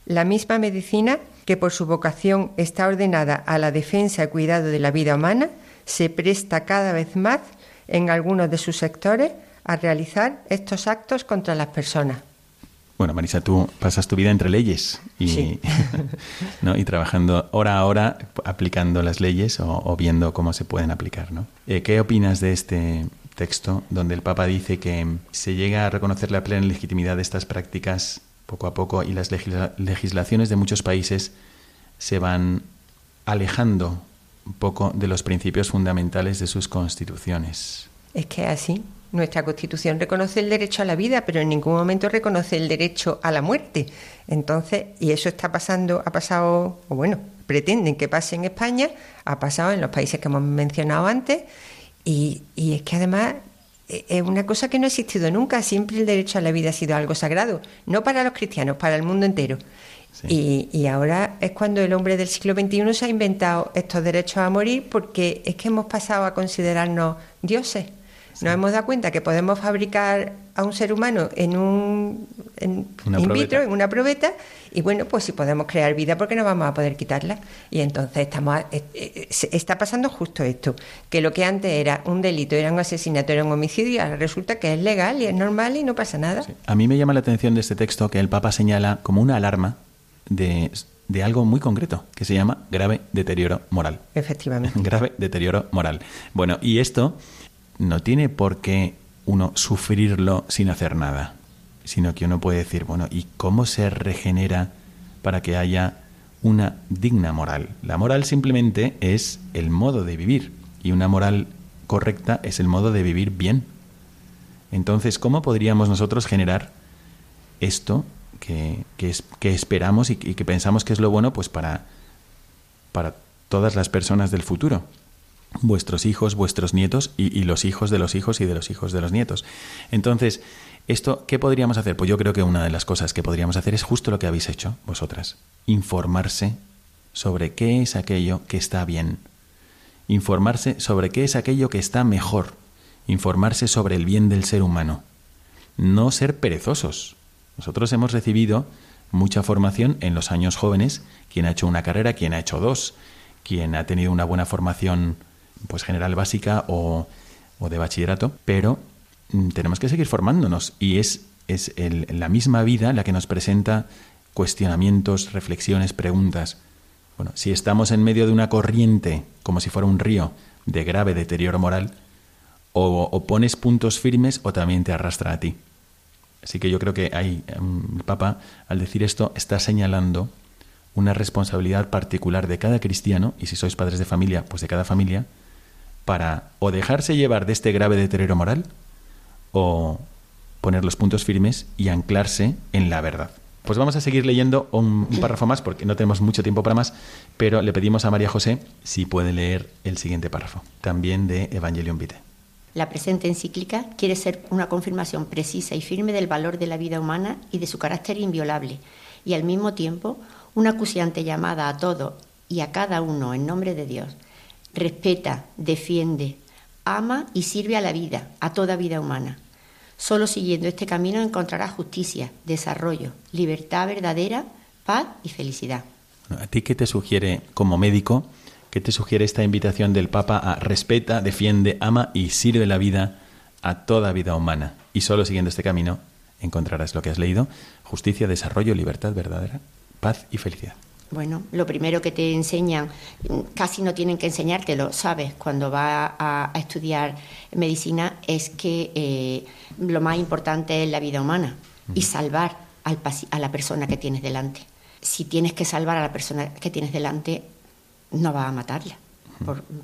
La misma medicina, que por su vocación está ordenada a la defensa y cuidado de la vida humana, se presta cada vez más en algunos de sus sectores a realizar estos actos contra las personas. Bueno, Marisa, tú pasas tu vida entre leyes y, Sí. ¿no? y trabajando hora a hora aplicando las leyes o, o viendo cómo se pueden aplicar. ¿no? Eh, ¿Qué opinas de este texto donde el Papa dice que se llega a reconocer la plena legitimidad de estas prácticas poco a poco y las legisla- legislaciones de muchos países se van alejando un poco de los principios fundamentales de sus constituciones? Es que así. Nuestra Constitución reconoce el derecho a la vida, pero en ningún momento reconoce el derecho a la muerte. Entonces, y eso está pasando, ha pasado, o bueno, pretenden que pase en España, ha pasado en los países que hemos mencionado antes, y, y es que además es una cosa que no ha existido nunca. Siempre el derecho a la vida ha sido algo sagrado, no para los cristianos, para el mundo entero. Sí. Y, y ahora es cuando el hombre del siglo XXI se ha inventado estos derechos a morir porque es que hemos pasado a considerarnos dioses. Nos hemos dado cuenta que podemos fabricar a un ser humano en un en in vitro, en una probeta, y bueno, pues si podemos crear vida, ¿por qué no vamos a poder quitarla? Y entonces estamos a- eh, eh, se- está pasando justo esto, que lo que antes era un delito, era un asesinato, era un homicidio, y ahora resulta que es legal y es normal y no pasa nada. A mí me llama la atención de este texto que el Papa señala como una alarma de, de algo muy concreto, que se llama grave deterioro moral. Efectivamente. grave deterioro moral. Bueno, y esto no tiene por qué uno sufrirlo sin hacer nada, sino que uno puede decir, bueno, ¿y cómo se regenera para que haya una digna moral? La moral simplemente es el modo de vivir y una moral correcta es el modo de vivir bien. Entonces, ¿cómo podríamos nosotros generar esto que, que es- que esperamos y, y que pensamos que es lo bueno pues para, para todas las personas del futuro? Vuestros hijos, vuestros nietos y, los hijos de los hijos y de los hijos de los nietos. Entonces, esto, ¿qué podríamos hacer? Pues yo creo que una de las cosas que podríamos hacer es justo lo que habéis hecho vosotras. Informarse sobre qué es aquello que está bien. Informarse sobre qué es aquello que está mejor. Informarse sobre el bien del ser humano. No ser perezosos. Nosotros hemos recibido mucha formación en los años jóvenes, quien ha hecho una carrera, quien ha hecho dos, quien ha tenido una buena formación pues general básica o, o de bachillerato, pero mm, tenemos que seguir formándonos y es, es el- la misma vida la que nos presenta cuestionamientos, reflexiones, preguntas. Bueno, si estamos en medio de una corriente, como si fuera un río, de grave deterioro moral, o, o pones puntos firmes o también te arrastra a ti. Así que yo creo que ahí el Papa, al decir esto, está señalando una responsabilidad particular de cada cristiano, y si sois padres de familia, pues de cada familia, para o dejarse llevar de este grave deterioro moral o poner los puntos firmes y anclarse en la verdad. Pues vamos a seguir leyendo un, párrafo más porque no tenemos mucho tiempo para más, pero le pedimos a María José si puede leer el siguiente párrafo, también de Evangelium Vitae. La presente encíclica quiere ser una confirmación precisa y firme del valor de la vida humana y de su carácter inviolable, y al mismo tiempo una acuciante llamada a todo y a cada uno en nombre de Dios. Respeta, defiende, ama y sirve a la vida, a toda vida humana. Solo siguiendo este camino encontrará justicia, desarrollo, libertad verdadera, paz y felicidad. ¿A ti qué te sugiere como médico? ¿Qué te sugiere esta invitación del Papa a respeta, defiende, ama y sirve la vida a toda vida humana? Y solo siguiendo este camino encontrarás lo que has leído, justicia, desarrollo, libertad verdadera, paz y felicidad. Bueno, lo primero que te enseñan, casi no tienen que enseñártelo, sabes, cuando vas a, estudiar medicina, es que eh, lo más importante es la vida humana y salvar al, a la persona que tienes delante. Si tienes que salvar a la persona que tienes delante, no vas a matarla,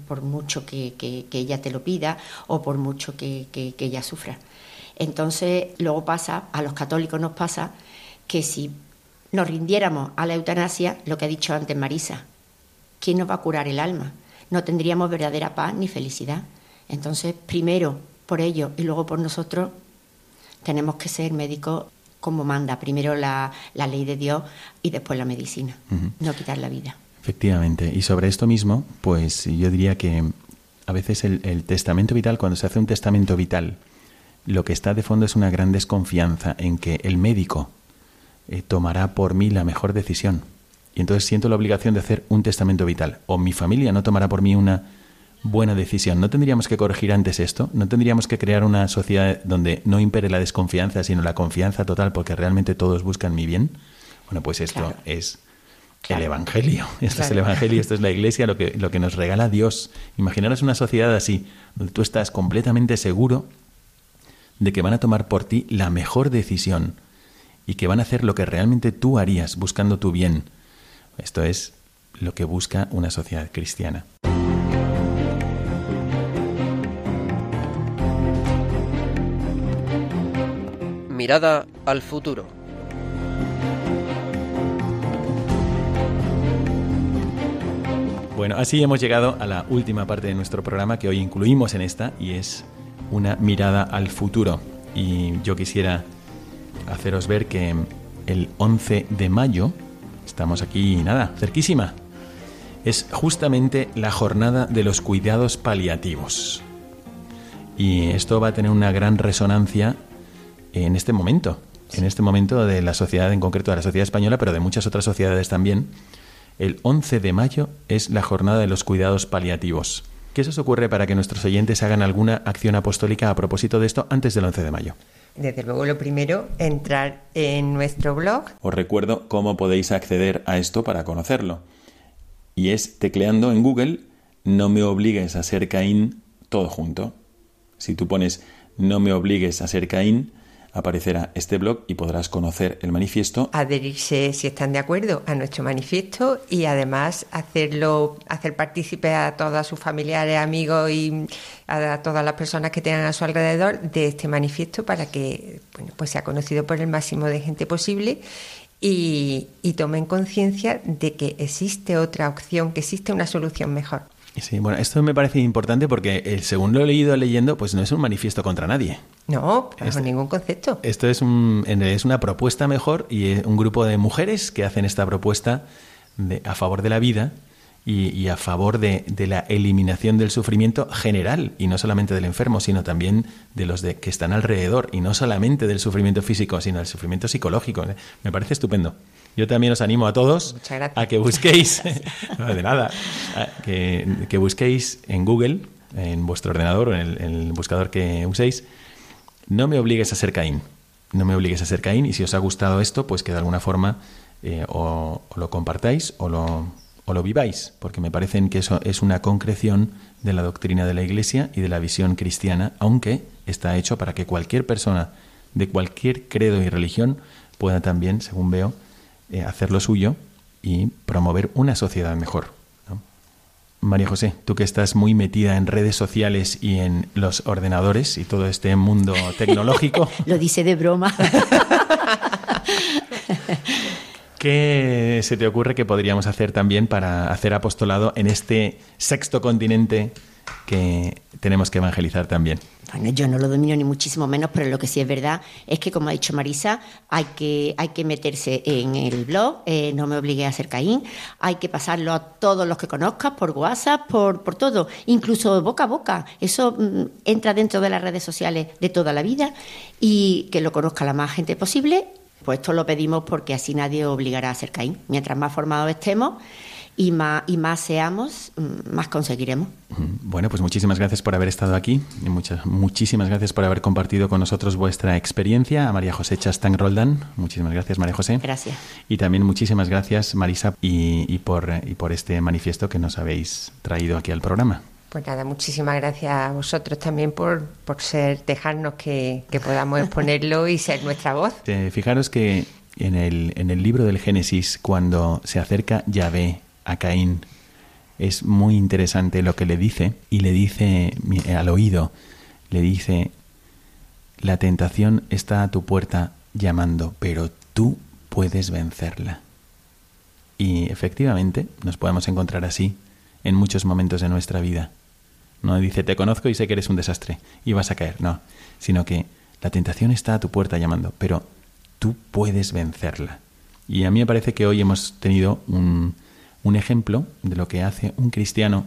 por, mucho que, ella te lo pida o por mucho que, que ella sufra. Entonces, luego pasa, a los católicos nos pasa, que si nos rindiéramos a la eutanasia, lo que ha dicho antes Marisa, ¿quién nos va a curar el alma? No tendríamos verdadera paz ni felicidad. Entonces, primero por ellos y luego por nosotros, tenemos que ser médicos como manda. Primero la, ley de Dios y después la medicina. No quitar la vida. Efectivamente. Y sobre esto mismo, pues yo diría que a veces el, testamento vital, cuando se hace un testamento vital, lo que está de fondo es una gran desconfianza en que el médico eh, tomará por mí la mejor decisión. Y entonces siento la obligación de hacer un testamento vital. O mi familia no tomará por mí una buena decisión. ¿No tendríamos que corregir antes esto? ¿No tendríamos que crear una sociedad donde no impere la desconfianza, sino la confianza total, porque realmente todos buscan mi bien? Bueno, pues esto es el Evangelio. Esto es el Evangelio, esto es la Iglesia, lo que, lo que nos regala Dios. Imaginaros una sociedad así, donde tú estás completamente seguro de que van a tomar por ti la mejor decisión y que van a hacer lo que realmente tú harías buscando tu bien. Esto es lo que busca una sociedad cristiana. Mirada al futuro. Bueno, así hemos llegado a la última parte de nuestro programa que hoy incluimos en esta y es una mirada al futuro. Y yo quisiera haceros ver que el 11 de mayo, estamos aquí, nada, cerquísima, es justamente la jornada de los cuidados paliativos. Y esto va a tener una gran resonancia en este momento, en este momento de la sociedad, en concreto de la sociedad española, pero de muchas otras sociedades también. El 11 de mayo es la jornada de los cuidados paliativos. ¿Qué se os ocurre para que nuestros oyentes hagan alguna acción apostólica a propósito de esto antes del 11 de mayo? Desde luego, lo primero, entrar en nuestro blog. Os recuerdo cómo podéis acceder a esto para conocerlo. Y es tecleando en Google no me obligues a ser Caín todo junto. Si tú pones no me obligues a ser Caín, aparecerá este blog y podrás conocer el manifiesto. Adherirse, si están de acuerdo, a nuestro manifiesto y además hacerlo, hacer partícipe a todos sus familiares, amigos y a todas las personas que tengan a su alrededor de este manifiesto para que bueno, pues sea conocido por el máximo de gente posible y, y tomen conciencia de que existe otra opción, que existe una solución mejor. Sí, bueno, esto me parece importante porque el, según lo he leído leyendo, pues no es un manifiesto contra nadie. No, bajo este ningún concepto. Esto es, un, es una propuesta mejor y es un grupo de mujeres que hacen esta propuesta de, a favor de la vida y, a favor de, de, la eliminación del sufrimiento general y no solamente del enfermo, sino también de los de, que están alrededor y no solamente del sufrimiento físico, sino del sufrimiento psicológico. Me parece estupendo. Yo también os animo a todos a que busquéis, no, de nada, que, busquéis en Google, en vuestro ordenador o en el, buscador que uséis, no me obligues a ser Caín. No me obligues a ser Caín y si os ha gustado esto, pues que de alguna forma eh, o, lo compartáis o lo, o lo viváis, porque me parece que eso es una concreción de la doctrina de la Iglesia y de la visión cristiana, aunque está hecho para que cualquier persona de cualquier credo y religión pueda también, según veo, eh, hacer lo suyo y promover una sociedad mejor. María José, tú que estás muy metida en redes sociales y en los ordenadores y todo este mundo tecnológico. Lo dice de broma. ¿Qué se te ocurre que podríamos hacer también para hacer apostolado en este sexto continente que tenemos que evangelizar también? Bueno, yo no lo domino ni muchísimo menos, pero lo que sí es verdad es que, como ha dicho Marisa, hay que, hay que meterse en el blog, eh, no me obligue a hacer Caín, hay que pasarlo a todos los que conozcas, por WhatsApp, por, por todo, incluso boca a boca. Eso mm, entra dentro de las redes sociales de toda la vida y que lo conozca la más gente posible. Pues esto lo pedimos porque así nadie obligará a hacer Caín. Mientras más formados estemos, y más, y más seamos, mm, más conseguiremos. Bueno, pues muchísimas gracias por haber estado aquí y muchas, muchísimas gracias por haber compartido con nosotros vuestra experiencia. A María José Chastang Roldán, muchísimas gracias María José. Gracias. Y también muchísimas gracias Marisa y, y, por, y por este manifiesto que nos habéis traído aquí al programa. Pues nada, muchísimas gracias a vosotros también por, por ser, dejarnos que, que podamos exponerlo y ser nuestra voz. Eh, fijaros que en el, en el libro del Génesis, cuando se acerca Yahvé a Caín. Es muy interesante lo que le dice y le dice al oído, le dice, la tentación está a tu puerta llamando, pero tú puedes vencerla. Y efectivamente nos podemos encontrar así en muchos momentos de nuestra vida. No dice, te conozco y sé que eres un desastre y vas a caer, no, sino que la tentación está a tu puerta llamando, pero tú puedes vencerla. Y a mí me parece que hoy hemos tenido un, un ejemplo de lo que hace un cristiano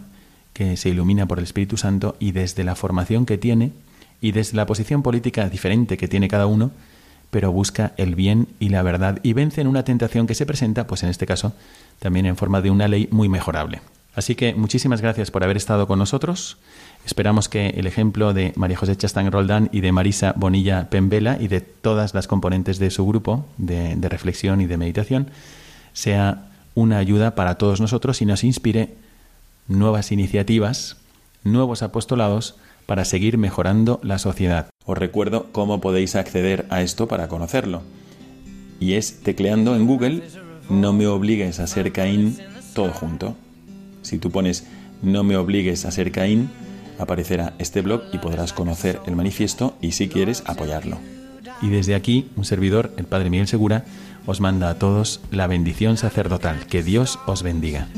que se ilumina por el Espíritu Santo y desde la formación que tiene y desde la posición política diferente que tiene cada uno, pero busca el bien y la verdad y vence en una tentación que se presenta, pues en este caso, también en forma de una ley muy mejorable. Así que muchísimas gracias por haber estado con nosotros. Esperamos que el ejemplo de María José Chastán Roldán y de Marisa Bonilla Pembela y de todas las componentes de su grupo de, de reflexión y de meditación sea una ayuda para todos nosotros y nos inspire nuevas iniciativas, nuevos apostolados para seguir mejorando la sociedad. Os recuerdo cómo podéis acceder a esto para conocerlo. Y es tecleando en Google no me obligues a ser Caín todo junto. Si tú pones no me obligues a ser Caín, aparecerá este blog y podrás conocer el manifiesto y si quieres apoyarlo. Y desde aquí, un servidor, el Padre Miguel Segura, os manda a todos la bendición sacerdotal. Que Dios os bendiga.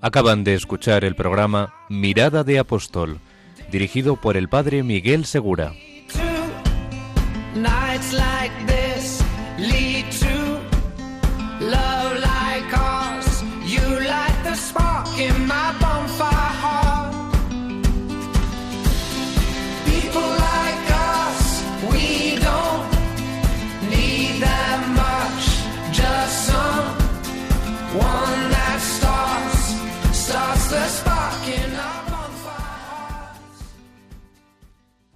Acaban de escuchar el programa Mirada de Apóstol, dirigido por el Padre Miguel Segura.